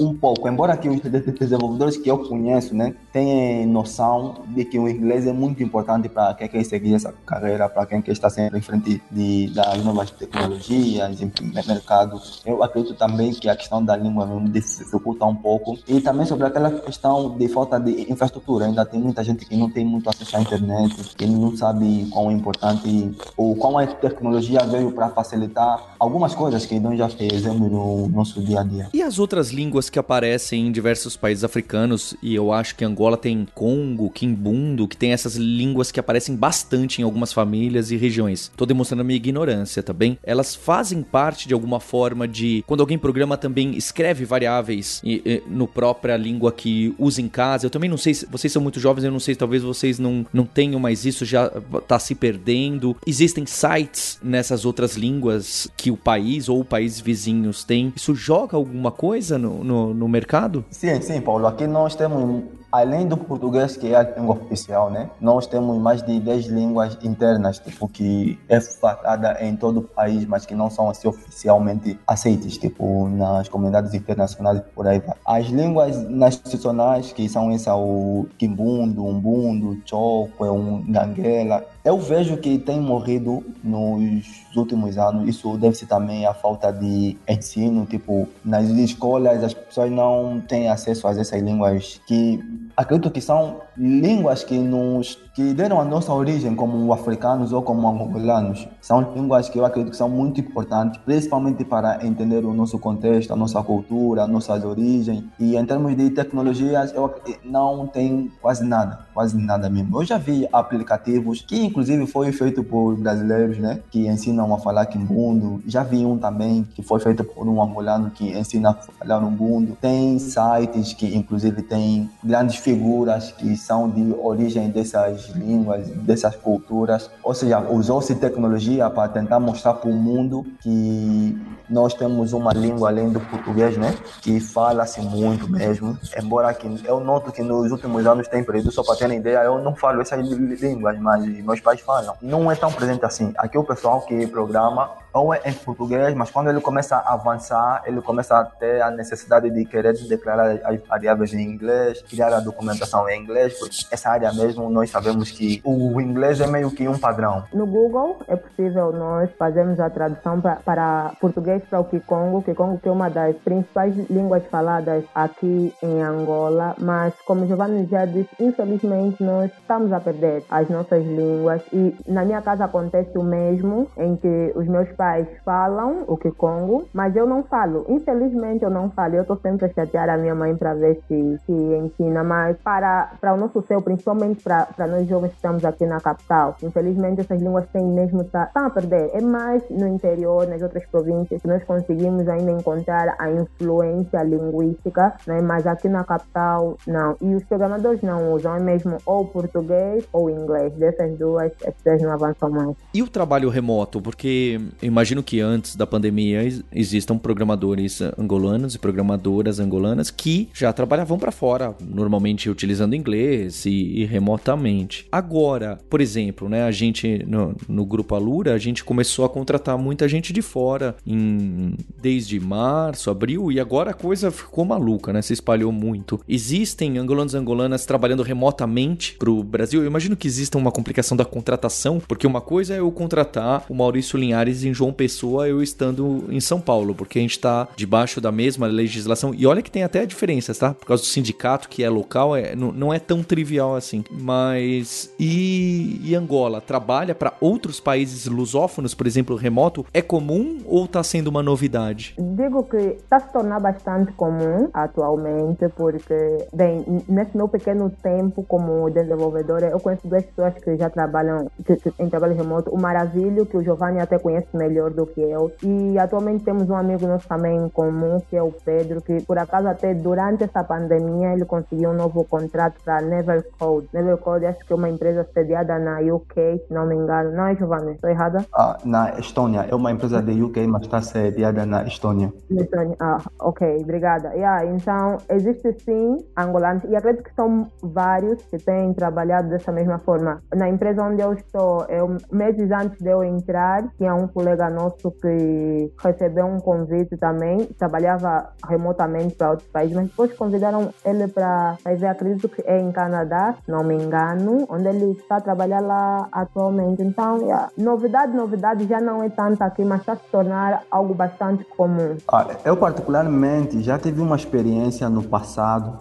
um pouco, embora que os desenvolvedores que eu conheço né, tenham noção de que o inglês é muito importante para quem quer seguir essa carreira, para quem quer estar sempre em frente de, das novas tecnologias, mercado. Eu acredito também que a questão da língua dificulta um pouco. E também sobre aquela questão de falta de infraestrutura. Ainda tem muita gente que não tem muito acesso à internet, que não sabe quão é importante ou quão a tecnologia veio para facilitar algumas coisas que nós já fizemos no nosso dia a dia. E as outras línguas que aparecem em diversos países africanos, e eu acho que Angola tem Congo, Kimbundo, que tem essas línguas que aparecem bastante em algumas famílias e regiões. Tô demonstrando a minha ignorância, tá bem? Elas fazem parte de alguma forma de quando alguém programa também escreve variáveis e, e, no própria língua que usa em casa. Eu também não sei se vocês são muito jovens, eu não sei, talvez vocês não, não tenham mais isso, já tá se perdendo. Existem sites nessas outras línguas que o país ou países vizinhos têm. Isso joga alguma coisa no, no, no mercado? Sim, sim, Paulo. Aqui nós temos além do português, que é a língua oficial, né? Nós temos mais de 10 línguas internas, tipo, que é falada em todo o país, mas que não são assim oficialmente aceitas, tipo, nas comunidades internacionais por aí vai. As línguas nacionais, que são essa, o Kimbundo, Umbundo, Chokwe, um Ganguela, eu vejo que tem morrido nos últimos anos. Isso deve-se também à falta de ensino. Tipo, nas escolas as pessoas não têm acesso a essas línguas que acredito que são línguas que nos que deram a nossa origem como africanos ou como angolanos. São línguas que eu acredito que são muito importantes, principalmente para entender o nosso contexto, a nossa cultura, nossas origens. E em termos de tecnologias, eu não tem quase nada, quase nada mesmo. Eu já vi aplicativos que inclusive foi feito por brasileiros, né, que ensinam a falar quimbundo. Já vi um também que foi feito por um angolano que ensina a falar umbundo. Tem sites que inclusive tem grandes figuras que são de origem dessas línguas, dessas culturas. Ou seja, usou-se tecnologia para tentar mostrar para o mundo que nós temos uma língua além do português, né? Que fala-se muito mesmo. Embora que eu noto que nos últimos anos tem perdido, só para ter ideia, eu não falo essas línguas, mas meus pais falam. Não é tão presente assim. Aqui o pessoal que programa ou é em português, mas quando ele começa a avançar, ele começa a ter a necessidade de querer declarar as variáveis em inglês, criar a documentação em inglês, porque essa área mesmo nós sabemos que o inglês é meio que um padrão. No Google é possível nós fazermos a tradução pra, para português para o Kikongo, Kikongo que é uma das principais línguas faladas aqui em Angola, mas como Giovanni já disse, infelizmente nós estamos a perder as nossas línguas e na minha casa acontece o mesmo, em que os meus pais falam o Kikongo, mas eu não falo. Infelizmente eu não falo. Eu estou sempre a chatear a minha mãe para ver se, se ensina, mas para, para o nosso céu, principalmente para, para nós jovens que estamos aqui na capital, infelizmente essas línguas têm mesmo estão tá, a perder. É mais no interior, nas outras províncias, que nós conseguimos ainda encontrar a influência linguística, né? mas aqui na capital não. E os programadores não usam, é mesmo ou português ou inglês. Dessas duas, as pessoas não avançam mais. E o trabalho remoto? Porque imagino que antes da pandemia existam programadores angolanos e programadoras angolanas que já trabalhavam para fora, normalmente utilizando inglês e, e, remotamente. Agora, por exemplo, né, a gente no, no, grupo Alura, a gente começou a contratar muita gente de fora em, desde março, abril e agora a coisa ficou maluca, né? Se espalhou muito. Existem angolanos e angolanas trabalhando remotamente para o Brasil. Eu imagino que exista uma complicação da contratação, porque uma coisa é eu contratar o Maurício Linhares em João Pessoa, eu estando em São Paulo, porque a gente está debaixo da mesma legislação. E olha que tem até diferenças, tá? Por causa do sindicato que é local, é, não, é tão trivial assim. Mas e, e Angola trabalha para outros países lusófonos, por exemplo, remoto? É comum ou está sendo uma novidade? Digo que está se tornando bastante comum atualmente, porque, bem, nesse meu pequeno tempo como desenvolvedora, eu conheço duas pessoas que já trabalham que, que, em trabalho remoto. O Maravilho, que o Giovanni até conhece melhor do que eu. E atualmente temos um amigo nosso também em comum, que é o Pedro, que por acaso até durante essa pandemia ele conseguiu um novo contrato para Nevercode. Nevercode acho que é uma empresa sediada na UK, se não me engano. Não é, Giovanni? Estou errada? Ah, na Estônia. É uma empresa da UK, mas está sediada na Estônia. Estônia. Ah, ok. Obrigada. Yeah, então, existe sim angolanos, e acredito que são vários que têm trabalhado dessa mesma forma. Na empresa onde eu estou, eu, meses antes de eu entrar, tinha um colega nosso que recebeu um convite também, trabalhava remotamente para outros países, mas depois convidaram ele para fazer, acredito que é em Canadá, não me engano, onde ele está a trabalhar lá atualmente. Então, yeah, novidade, novidade já não é tanta aqui, mas está a se tornar algo bastante comum. Ah, eu particularmente já tive uma experiência no passado,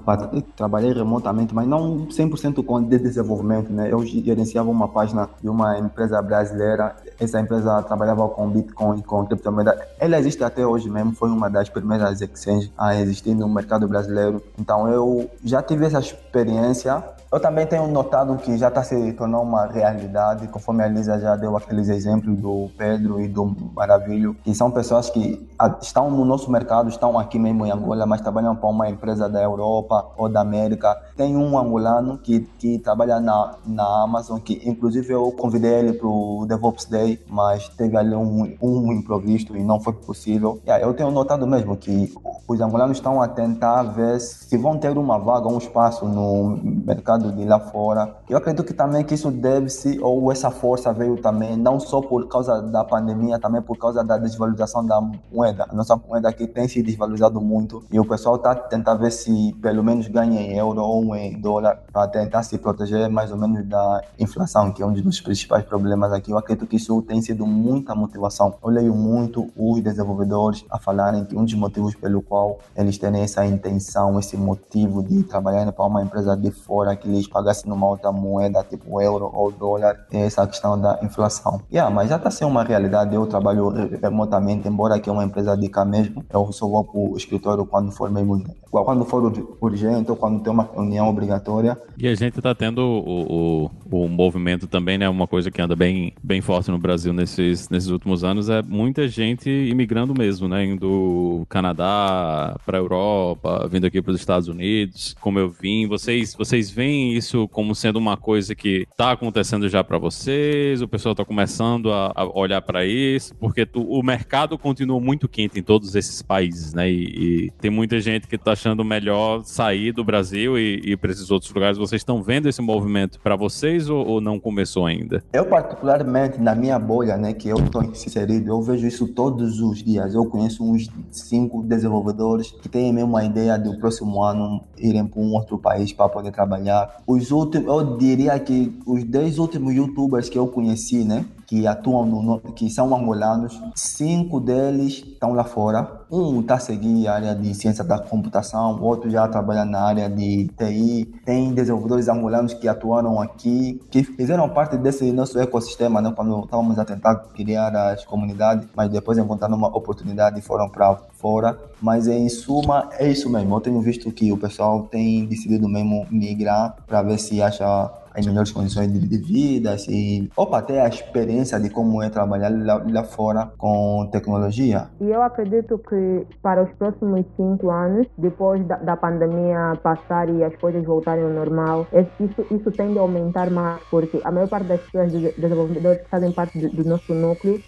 trabalhei remotamente, mas não 100% com desenvolvimento, né? Eu gerenciava uma página de uma empresa brasileira, essa empresa trabalhava com Bitcoin, com criptomoeda. Ela existe até hoje mesmo, foi uma das primeiras exchanges a existir no mercado brasileiro. Então eu já tive essa experiência eu também tenho notado que já está se tornando uma realidade, conforme a Elisa já deu aqueles exemplos do Pedro e do Maravilho, que são pessoas que estão no nosso mercado, estão aqui mesmo em Angola, mas trabalham para uma empresa da Europa ou da América. Tem um angolano que, que trabalha na, na Amazon, que inclusive eu convidei ele para o DevOps Day, mas teve ali um, um e não foi possível. Eu tenho notado mesmo que os angolanos estão a tentar ver se vão ter uma vaga, um espaço no mercado mercado de lá fora. Eu acredito que também que isso deve-se, ou essa força veio também, não só por causa da pandemia, também por causa da desvalorização da moeda. A nossa moeda aqui tem se desvalorizado muito e o pessoal está tentando ver se pelo menos ganha em euro ou em dólar para tentar se proteger mais ou menos da inflação, que é um dos principais problemas aqui. Eu acredito que isso tem sido muita motivação. Eu leio muito os desenvolvedores a falarem que um dos motivos pelo qual eles têm essa intenção, esse motivo de trabalhar para uma empresa de fora que lhes pagassem numa outra moeda, tipo euro ou dólar, é essa questão da inflação. Yeah, mas já está sendo uma realidade. Eu trabalho remotamente, embora aqui é uma empresa de cá mesmo, eu só vou para o escritório quando for mesmo, quando for urgente ou quando tem uma reunião obrigatória. E a gente está tendo o, o, o, movimento também, né? Uma coisa que anda bem, bem forte no Brasil nesses, nesses últimos anos é muita gente imigrando mesmo, né? Indo Canadá, para Europa, vindo aqui para os Estados Unidos, como eu vim. Vocês, vocês veem isso como sendo uma coisa que está acontecendo já para vocês? O pessoal está começando a, a olhar para isso? Porque tu, o mercado continua muito quente em todos esses países, né? E, e tem muita gente que está achando melhor sair do Brasil e, e para esses outros lugares. Vocês estão vendo esse movimento para vocês ou, ou não começou ainda? Eu, particularmente, na minha bolha, né, que eu estou inserido, eu vejo isso todos os dias. Eu conheço uns cinco desenvolvedores que têm mesmo a ideia de o próximo ano irem para um outro país para poder trabalhar. Os últimos, eu diria que os dez últimos youtubers que eu conheci, né, que atuam no, que são angolanos, cinco deles estão lá fora. Um está a seguir a área de ciência da computação, outro já trabalha na área de TI. Tem desenvolvedores angolanos que atuaram aqui, que fizeram parte desse nosso ecossistema, né, quando estávamos a tentar criar as comunidades, mas depois encontraram uma oportunidade e foram para fora. Mas em suma, é isso mesmo. Eu tenho visto que o pessoal tem decidido mesmo migrar para ver se acha as melhores condições de, de vida, assim, opa, até a experiência de como é trabalhar lá, lá, fora com tecnologia. E eu acredito que para os próximos cinco anos, depois da, da pandemia passar e as coisas voltarem ao normal, isso, isso tende a aumentar mais, porque a maior parte das pessoas, dos desenvolvedores que fazem parte do, do nosso núcleo,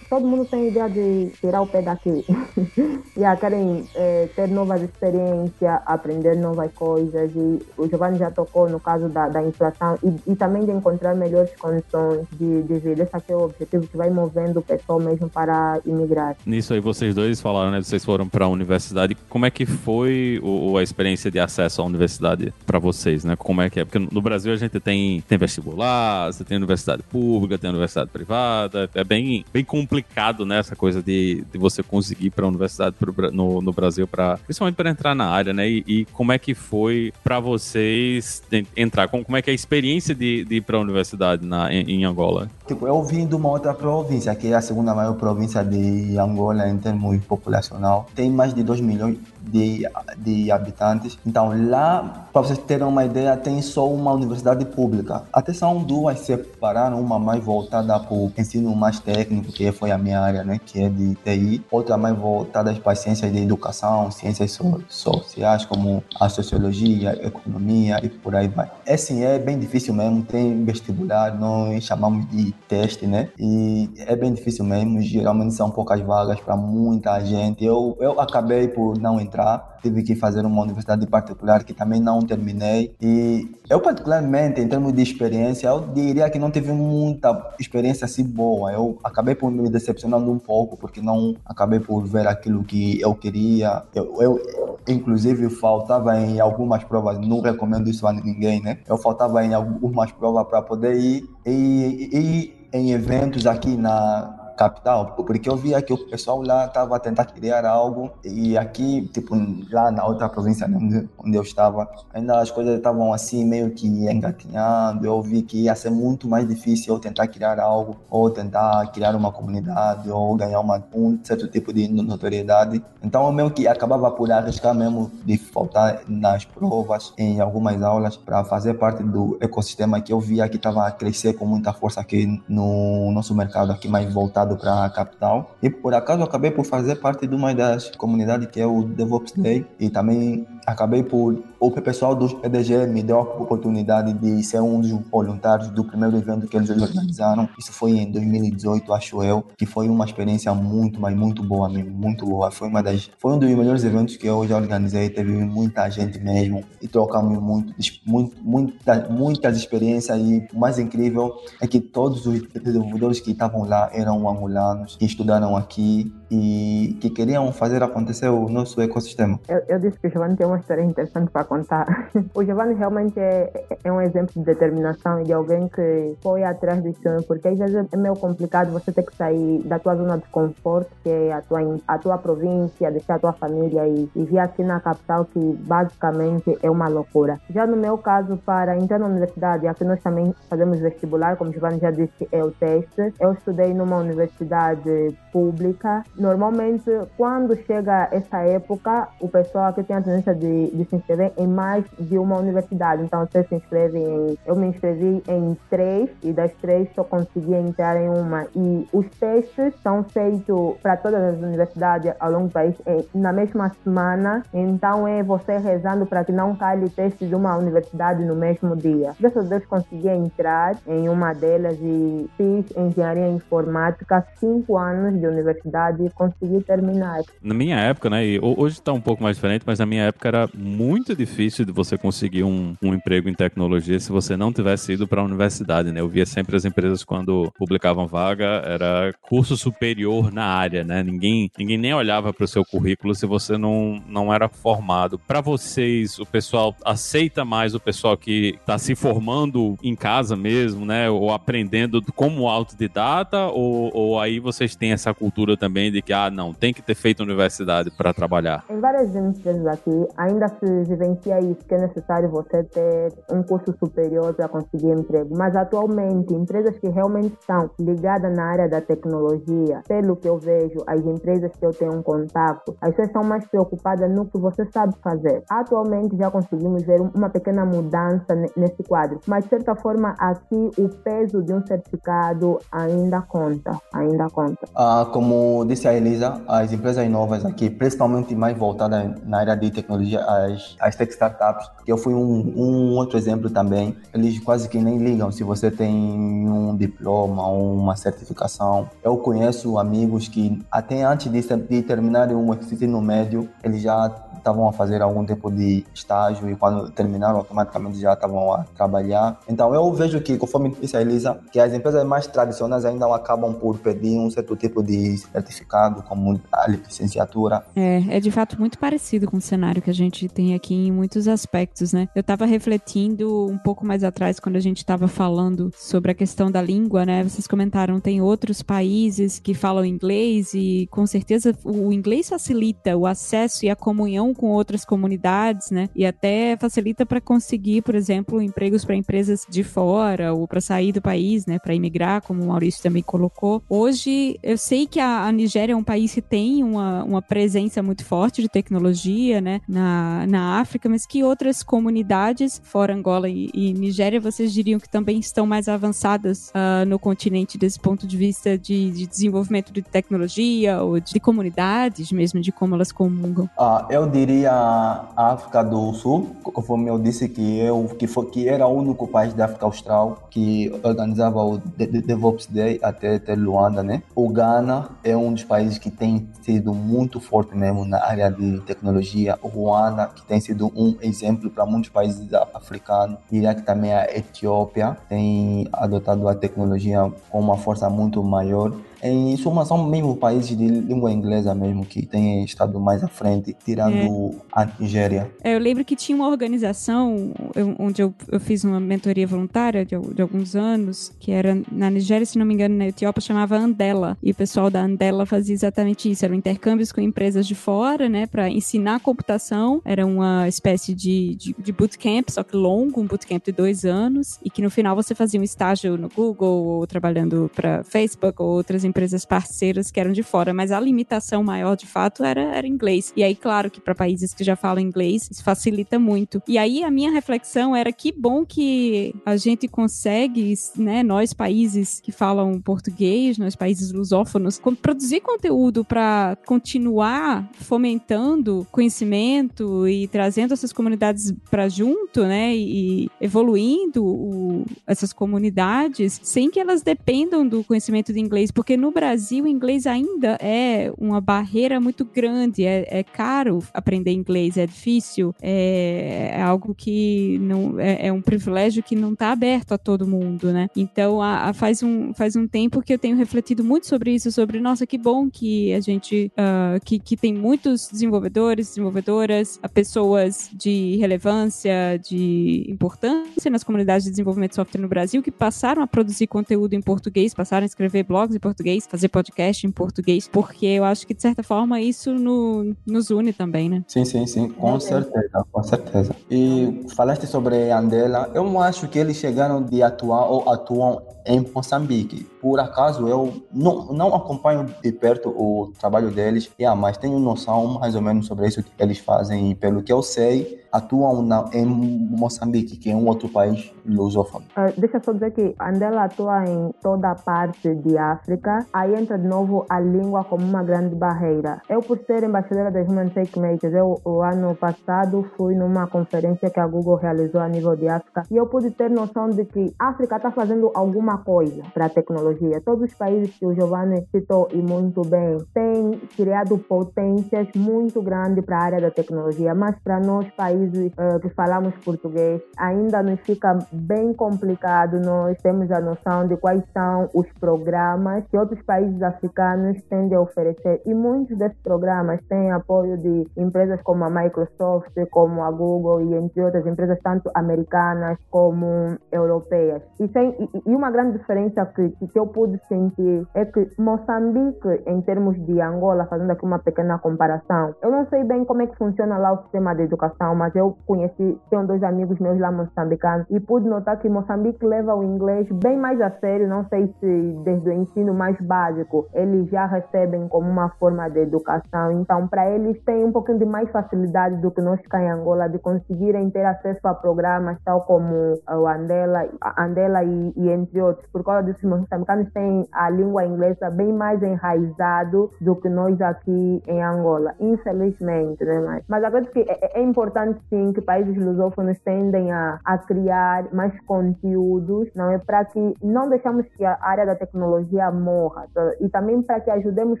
todo mundo tem a ideia de tirar o pé daqui. yeah, querem é, ter novas experiências, aprender novas coisas. E o Giovanni já tocou no caso da, da inflação e, e, também de encontrar melhores condições de, de vida. Esse aqui é o objetivo que vai movendo o pessoal mesmo para imigrar. Nisso aí, vocês dois falaram, né? Vocês foram para a universidade. Como é que foi o, a experiência de acesso à universidade para vocês, né? Como é que é? Porque no Brasil a gente tem, tem vestibular, você tem universidade pública, tem universidade privada. É bem, bem complicado, né? Essa coisa de, de você conseguir para a universidade pro, no, no Brasil, pra, principalmente para entrar na área, né? E, e como é que foi para vocês entrar? Como, como é que é a experiência experiência de, de ir para a universidade na, em, em, Angola? Tipo, eu vim de uma outra província, que é a segunda maior província de Angola em termos populacional. Tem mais de 2 milhões de, de habitantes. Então, lá, para vocês terem uma ideia, tem só uma universidade pública. Até são duas separaram, uma mais voltada para o ensino mais técnico, que foi a minha área, né, que é de TI, outra mais voltada para as ciências de educação, ciências so sociais, como a sociologia, a economia e por aí vai. É sim, é bem difícil mesmo, tem vestibular, nós chamamos de teste, né, e é bem difícil mesmo, geralmente são poucas vagas para muita gente. Eu, eu acabei por não entrar entrar, tive que fazer uma universidade particular que também não terminei. E eu, particularmente, em termos de experiência, eu diria que não tive muita experiência assim boa. Eu acabei por me decepcionando um pouco, porque não acabei por ver aquilo que eu queria. Eu, eu inclusive, faltava em algumas provas, não recomendo isso a ninguém, né? Eu faltava em algumas provas para poder ir e, e, e em eventos aqui na capital, porque eu via que o pessoal lá estava a tentar criar algo e aqui, tipo, lá na outra província onde, onde eu estava, ainda as coisas estavam assim meio que engatinhando. Eu vi que ia ser muito mais difícil eu tentar criar algo ou tentar criar uma comunidade ou ganhar uma, um certo tipo de notoriedade. Então eu meio que acabava por arriscar mesmo de faltar nas provas, em algumas aulas, para fazer parte do ecossistema que eu via que estava a crescer com muita força aqui no nosso mercado aqui mais voltado voltado para a capital. E por acaso acabei por fazer parte de uma das comunidades que é o DevOps Day e também acabei por o pessoal do EDG me deu a oportunidade de ser um dos voluntários do primeiro evento que eles organizaram. Isso foi em 2018, acho eu, que foi uma experiência muito, mas muito boa mesmo, muito boa. Foi uma das, foi um dos melhores eventos que eu já organizei. Teve muita gente mesmo e trocamos muito, muito, muita, muitas experiências e o mais incrível é que todos os desenvolvedores que estavam lá eram angolanos que estudaram aqui e que queriam fazer acontecer o nosso ecossistema. Eu, eu disse que o Giovanni tem uma história interessante para contar. o Giovanni realmente é, é, um exemplo de determinação e de alguém que foi atrás do sonho, porque às vezes é meio complicado você ter que sair da tua zona de conforto, que é a tua, a tua província, deixar a tua família e, e vir aqui na capital, que basicamente é uma loucura. Já no meu caso, para entrar na universidade, aqui nós também fazemos vestibular, como o Giovanni já disse, é o teste. Eu estudei numa universidade pública. Normalmente, quando chega essa época, o pessoal aqui tem a tendência de de, se inscrever em mais de uma universidade. Então você se inscreve em. Eu me inscrevi em três e das três só consegui entrar em uma. E os testes são feitos para todas as universidades ao longo do país na mesma semana. Então é você rezando para que não caia teste de uma universidade no mesmo dia. Graças a Deus consegui entrar em uma delas e fiz engenharia informática, cinco anos de universidade e consegui terminar. Na minha época, né? E hoje está um pouco mais diferente, mas na minha época era muito difícil de você conseguir um, um emprego em tecnologia se você não tivesse ido para a universidade, né? Eu via sempre as empresas quando publicavam vaga, era curso superior na área, né? Ninguém, ninguém nem olhava para o seu currículo se você não, não era formado. Para vocês, o pessoal aceita mais o pessoal que está se formando em casa mesmo, né? Ou aprendendo como autodidata, ou, ou aí vocês têm essa cultura também de que, ah, não, tem que ter feito universidade para trabalhar? Em várias empresas aqui, ainda se vivencia isso, que é necessário você ter um curso superior para conseguir emprego. Mas atualmente, empresas que realmente estão ligadas na área da tecnologia, pelo que eu vejo, as empresas que eu tenho um contato, as pessoas estão mais preocupadas no que você sabe fazer. Atualmente já conseguimos ver uma pequena mudança nesse quadro, mas de certa forma aqui o peso de um certificado ainda conta, ainda conta. Ah, como disse a Elisa, as empresas novas aqui, principalmente mais voltadas na área de tecnologia, as, as tech startups, que eu fui um, um outro exemplo também, eles quase que nem ligam se você tem um diploma uma certificação. Eu conheço amigos que até antes de, de terminarem um ensino médio, eles já estavam a fazer algum tipo de estágio e quando terminaram automaticamente já estavam a trabalhar. Então eu vejo que, conforme disse a Elisa, que as empresas mais tradicionais ainda acabam por pedir um certo tipo de certificado, como a licenciatura. É, é de fato muito parecido com o cenário que a gente tem aqui em muitos aspectos, né? Eu estava refletindo um pouco mais atrás quando a gente estava falando sobre a questão da língua, né? Vocês comentaram, tem outros países que falam inglês e com certeza o inglês facilita o acesso e a comunhão com outras comunidades, né? E até facilita para conseguir, por exemplo, empregos para empresas de fora ou para sair do país, né? Para imigrar, como o Maurício também colocou. Hoje, eu sei que a, a Nigéria é um país que tem uma, uma presença muito forte de tecnologia, né? Na, na África, mas que outras comunidades, fora Angola e, e Nigéria, vocês diriam que também estão mais avançadas uh, no continente desse ponto de vista de, de desenvolvimento de tecnologia ou de, de comunidades mesmo, de como elas comungam? Ah, eu diria diria a África do Sul, conforme eu disse que eu que, foi, que era o único país da África Austral que organizava o DevOps Day até ter Luanda, né? O Ghana é um dos países que tem sido muito forte mesmo na área de tecnologia. O Ruanda, que tem sido um exemplo para muitos países africanos. Diria que também a Etiópia tem adotado a tecnologia com uma força muito maior. Em suma, são mesmo países de língua inglesa mesmo que têm estado mais à frente, tirando é. a Nigéria. É, eu lembro que tinha uma organização onde eu, eu fiz uma mentoria voluntária de, de, alguns anos, que era na Nigéria, se não me engano, na Etiópia, chamava Andela. E o pessoal da Andela fazia exatamente isso. Eram intercâmbios com empresas de fora, né, para ensinar computação. Era uma espécie de, de, de bootcamp, só que longo, um bootcamp de dois anos, e que no final você fazia um estágio no Google, ou trabalhando para Facebook, ou outras empresas empresas parceiras que eram de fora, mas a limitação maior, de fato, era, era inglês. E aí, claro que para países que já falam inglês, isso facilita muito. E aí, a minha reflexão era que bom que a gente consegue, né, nós países que falam português, nós países lusófonos, produzir conteúdo para continuar fomentando conhecimento e trazendo essas comunidades para junto, né, e evoluindo o, essas comunidades sem que elas dependam do conhecimento de inglês, porque no Brasil, o inglês ainda é uma barreira muito grande. É, é caro aprender inglês, é difícil, é, é algo que não é, é, um privilégio que não está aberto a todo mundo, né? Então, a, a, faz, um, faz um tempo que eu tenho refletido muito sobre isso, sobre, nossa, que bom que a gente, uh, que, que tem muitos desenvolvedores, desenvolvedoras, pessoas de relevância, de importância nas comunidades de desenvolvimento de software no Brasil, que passaram a produzir conteúdo em português, passaram a escrever blogs em português, português, fazer podcast em português, porque eu acho que, de certa forma, isso no, nos une também, né? Sim, sim, sim, com certeza, com certeza. E falaste sobre Andela, eu acho que eles chegaram de atuar ou atuam em Moçambique. Por acaso eu não, não acompanho de perto o trabalho deles, yeah, mas tenho noção mais ou menos sobre isso que eles fazem e pelo que eu sei, atuam na, em Moçambique, que é um outro país lusófono. Uh, deixa só dizer que Andela atua em toda a parte de África, aí entra de novo a língua como uma grande barreira. Eu, por ser embaixadora das Human Tech Makers, eu, o ano passado fui numa conferência que a Google realizou a nível de África e eu pude ter noção de que a África está fazendo alguma coisa para a tecnologia. Todos os países que o Giovanni citou e muito bem têm criado potências muito grandes para a área da tecnologia, mas para nós países uh, que falamos português, ainda nos fica bem complicado nós temos a noção de quais são os programas que outros países africanos tendem a oferecer. E muitos desses programas têm apoio de empresas como a Microsoft, como a Google e entre outras empresas, tanto americanas como europeias. E, sem, e, e uma grande diferença que, que pude sentir é que Moçambique, em termos de Angola, fazendo aqui uma pequena comparação, eu não sei bem como é que funciona lá o sistema de educação, mas eu conheci, tenho dois amigos meus lá moçambicanos e pude notar que Moçambique leva o inglês bem mais a sério, não sei se desde o ensino mais básico eles já recebem como uma forma de educação, então para eles tem um pouquinho de mais facilidade do que nós cá em Angola de conseguirem ter acesso a programas tal como o Andela, Andela e, e entre outros. Por causa disso, os moçambicanos têm a língua inglesa bem mais enraizado do que nós aqui em Angola, infelizmente, né? Mas, mas acredito que é, é importante sim que países lusófonos tendem a, a criar mais conteúdos, não é? Para que não deixamos que a área da tecnologia morra tá? e também para que ajudemos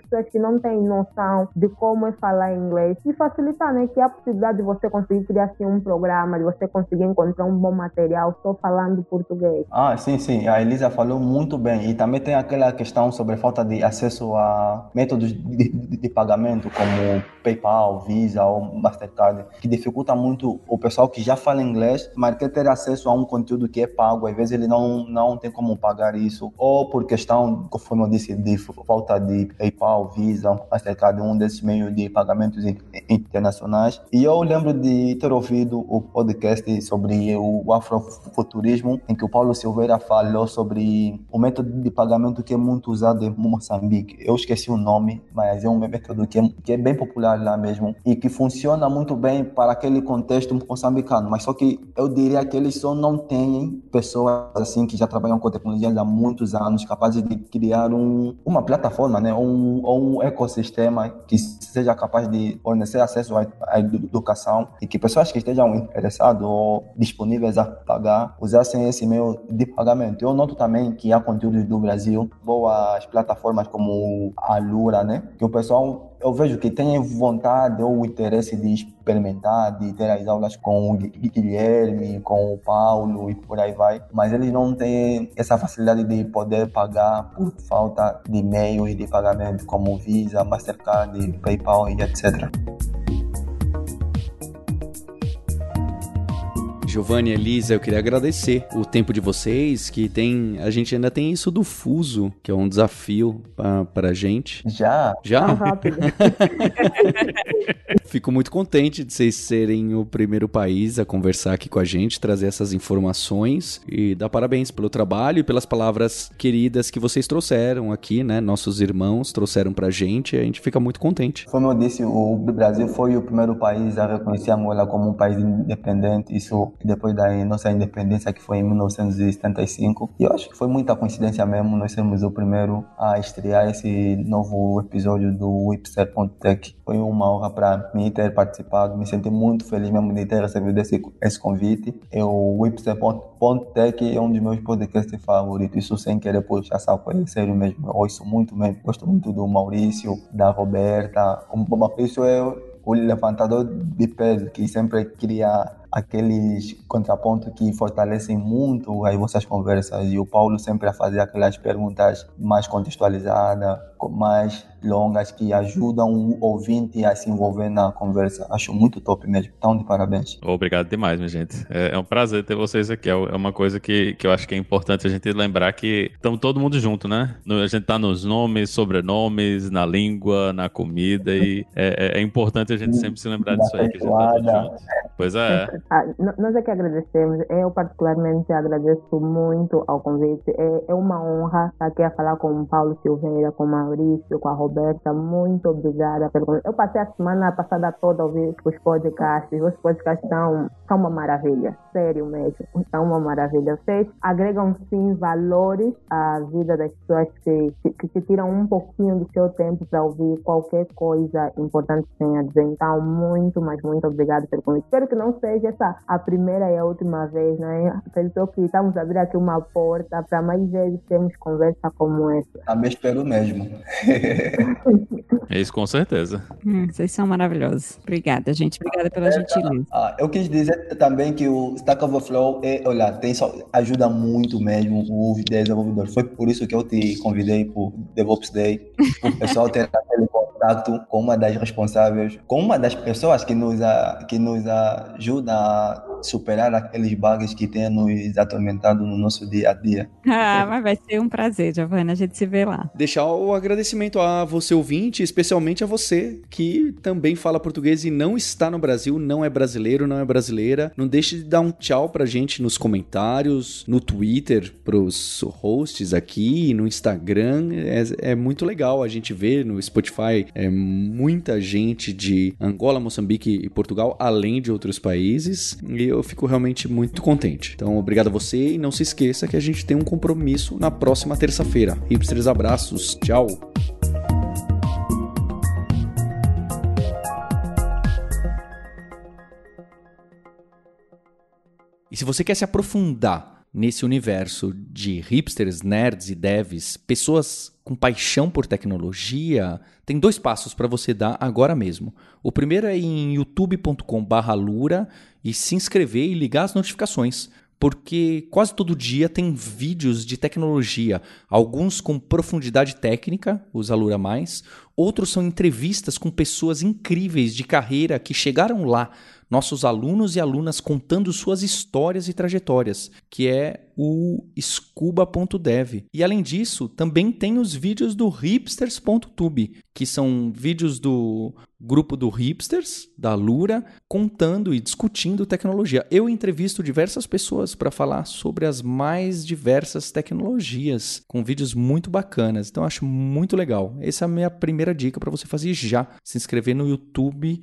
pessoas que não têm noção de como é falar inglês e facilitar, né? Que a possibilidade de você conseguir criar assim, um programa, de você conseguir encontrar um bom material só falando português. Ah, sim, sim. A Elisa falou muito bem. E também tem aquela questão sobre falta de acesso a métodos de, de, de pagamento como PayPal, Visa ou Mastercard, que dificulta muito o pessoal que já fala inglês, mas quer ter acesso a um conteúdo que é pago. Às vezes ele não, não tem como pagar isso, ou por questão, conforme eu disse, de falta de PayPal, Visa, Mastercard, um desses meios de pagamentos internacionais. E eu lembro de ter ouvido o podcast sobre o afrofuturismo, em que o Paulo Silveira falou sobre o método de pagamento que é muito usado em Moçambique. Eu esqueci o nome, mas é um método que é, que é bem popular lá mesmo e que funciona muito bem para aquele contexto moçambicano, mas só que eu diria que eles só não têm pessoas assim que já trabalham com tecnologia há muitos anos, capazes de criar um, uma plataforma, né, um, ou um ecossistema que seja capaz de fornecer acesso à, à educação e que pessoas que estejam interessadas ou disponíveis a pagar usassem esse meio de pagamento. Eu noto também que há conteúdos do Brasil, boas plataformas como a Lura, né, que o pessoal eu vejo que tem vontade ou interesse de experimentar, de ter as aulas com o Guilherme, com o Paulo e por aí vai, mas eles não têm essa facilidade de poder pagar por falta de meios de pagamento como Visa, Mastercard, PayPal e etc. Giovanni e Elisa, eu queria agradecer o tempo de vocês, que tem. A gente ainda tem isso do fuso, que é um desafio pra, pra gente. Já? Já? rápido. Fico muito contente de vocês serem o primeiro país a conversar aqui com a gente, trazer essas informações e dar parabéns pelo trabalho e pelas palavras queridas que vocês trouxeram aqui, né? Nossos irmãos trouxeram pra gente e a gente fica muito contente. Como eu disse, o Brasil foi o primeiro país a reconhecer Angola como um país independente. Isso depois da nossa independência, que foi em 1975. E eu acho que foi muita coincidência mesmo nós sermos o primeiro a estrear esse novo episódio do Whipster.tech. Foi uma honra para mim ter participado, me senti muito feliz mesmo de ter recebido esse, esse convite. Eu, o Whipster.tech é um dos meus podcasts favoritos, isso sem querer puxar saco, é sério mesmo, eu ouço muito mesmo, gosto muito do Maurício, da Roberta, o Maurício é o levantador de peso que sempre cria aqueles contrapontos que fortalecem muito as vossas conversas e o Paulo sempre a fazer aquelas perguntas mais contextualizadas, mais longas que ajudam o ouvinte a se envolver na conversa. Acho muito top mesmo. Então, de parabéns. Obrigado demais, minha gente. É, é um prazer ter vocês aqui. É, é uma coisa que, que eu acho que é importante a gente lembrar que estamos todo mundo junto, né? A gente tá nos nomes, sobrenomes, na língua, na comida e é, é, é importante a gente sempre se lembrar disso aí, que a gente tá todo junto. Pois é. Ah, nós é que agradecemos. Eu, particularmente, agradeço muito ao convite. É, é uma honra estar aqui a falar com o Paulo Silveira, com o Maurício, com a Roberta. Muito obrigada pelo convite. Eu passei a semana passada toda a ouvir os podcasts. Os podcasts são, são uma maravilha. Sério mesmo. São uma maravilha. Vocês agregam, sim, valores à vida das pessoas que, que, que tiram um pouquinho do seu tempo para ouvir qualquer coisa importante que tenha a dizer. Então, muito, mas muito obrigada pelo convite. Espero que não seja essa a primeira e a última vez, né? Pensou que estamos a abrir aqui uma porta para mais vezes termos conversa como essa. Também espero mesmo. Isso com certeza. Hum, vocês são maravilhosos. Obrigada, gente. Obrigada pela gentileza. Ah, eu quis dizer também que o Stack Overflow é, olha, tem só, ajuda muito mesmo o desenvolvedor. Foi por isso que eu te convidei para DevOps Day. O pessoal ter aquele contato com uma das responsáveis, com uma das pessoas que nos, a, que nos ajuda a superar aqueles bugs que têm nos atormentado no nosso dia a dia. Ah, mas vai ser um prazer, Giovanna. A gente se vê lá. Deixar o agradecimento a você ouvinte, especialmente a você que também fala português e não está no Brasil, não é brasileiro, não é brasileira. Não deixe de dar um tchau pra gente nos comentários, no Twitter, pros hosts aqui, no Instagram. É, é muito legal a gente ver no Spotify é, muita gente de Angola, Moçambique e Portugal, além de outros países. E eu fico realmente muito contente. Então, obrigado a você e não se esqueça que a gente tem um compromisso na próxima terça-feira. Hipsters, abraços, tchau! E se você quer se aprofundar nesse universo de hipsters, nerds e devs, pessoas com paixão por tecnologia, tem dois passos para você dar agora mesmo. O primeiro é em youtube.com/lura e se inscrever e ligar as notificações, porque quase todo dia tem vídeos de tecnologia, alguns com profundidade técnica, os Alura Mais, outros são entrevistas com pessoas incríveis de carreira que chegaram lá nossos alunos e alunas contando suas histórias e trajetórias, que é o scuba.dev. E além disso, também tem os vídeos do hipsters.tube, que são vídeos do grupo do Hipsters, da Lura, contando e discutindo tecnologia. Eu entrevisto diversas pessoas para falar sobre as mais diversas tecnologias, com vídeos muito bacanas. Então acho muito legal. Essa é a minha primeira dica para você fazer já, se inscrever no YouTube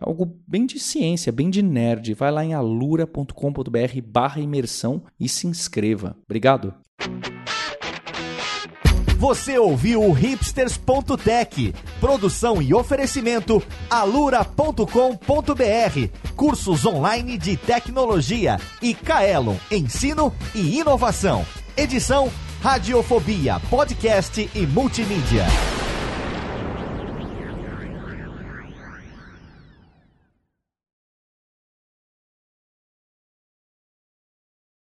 algo bem de ciência, bem de nerd. Vai lá em alura.com.br barra imersão e se inscreva. Obrigado. Você ouviu o hipsters.tech, produção e oferecimento alura.com.br, cursos online de tecnologia e Kaelon, ensino e inovação. Edição Radiofobia, podcast e multimídia.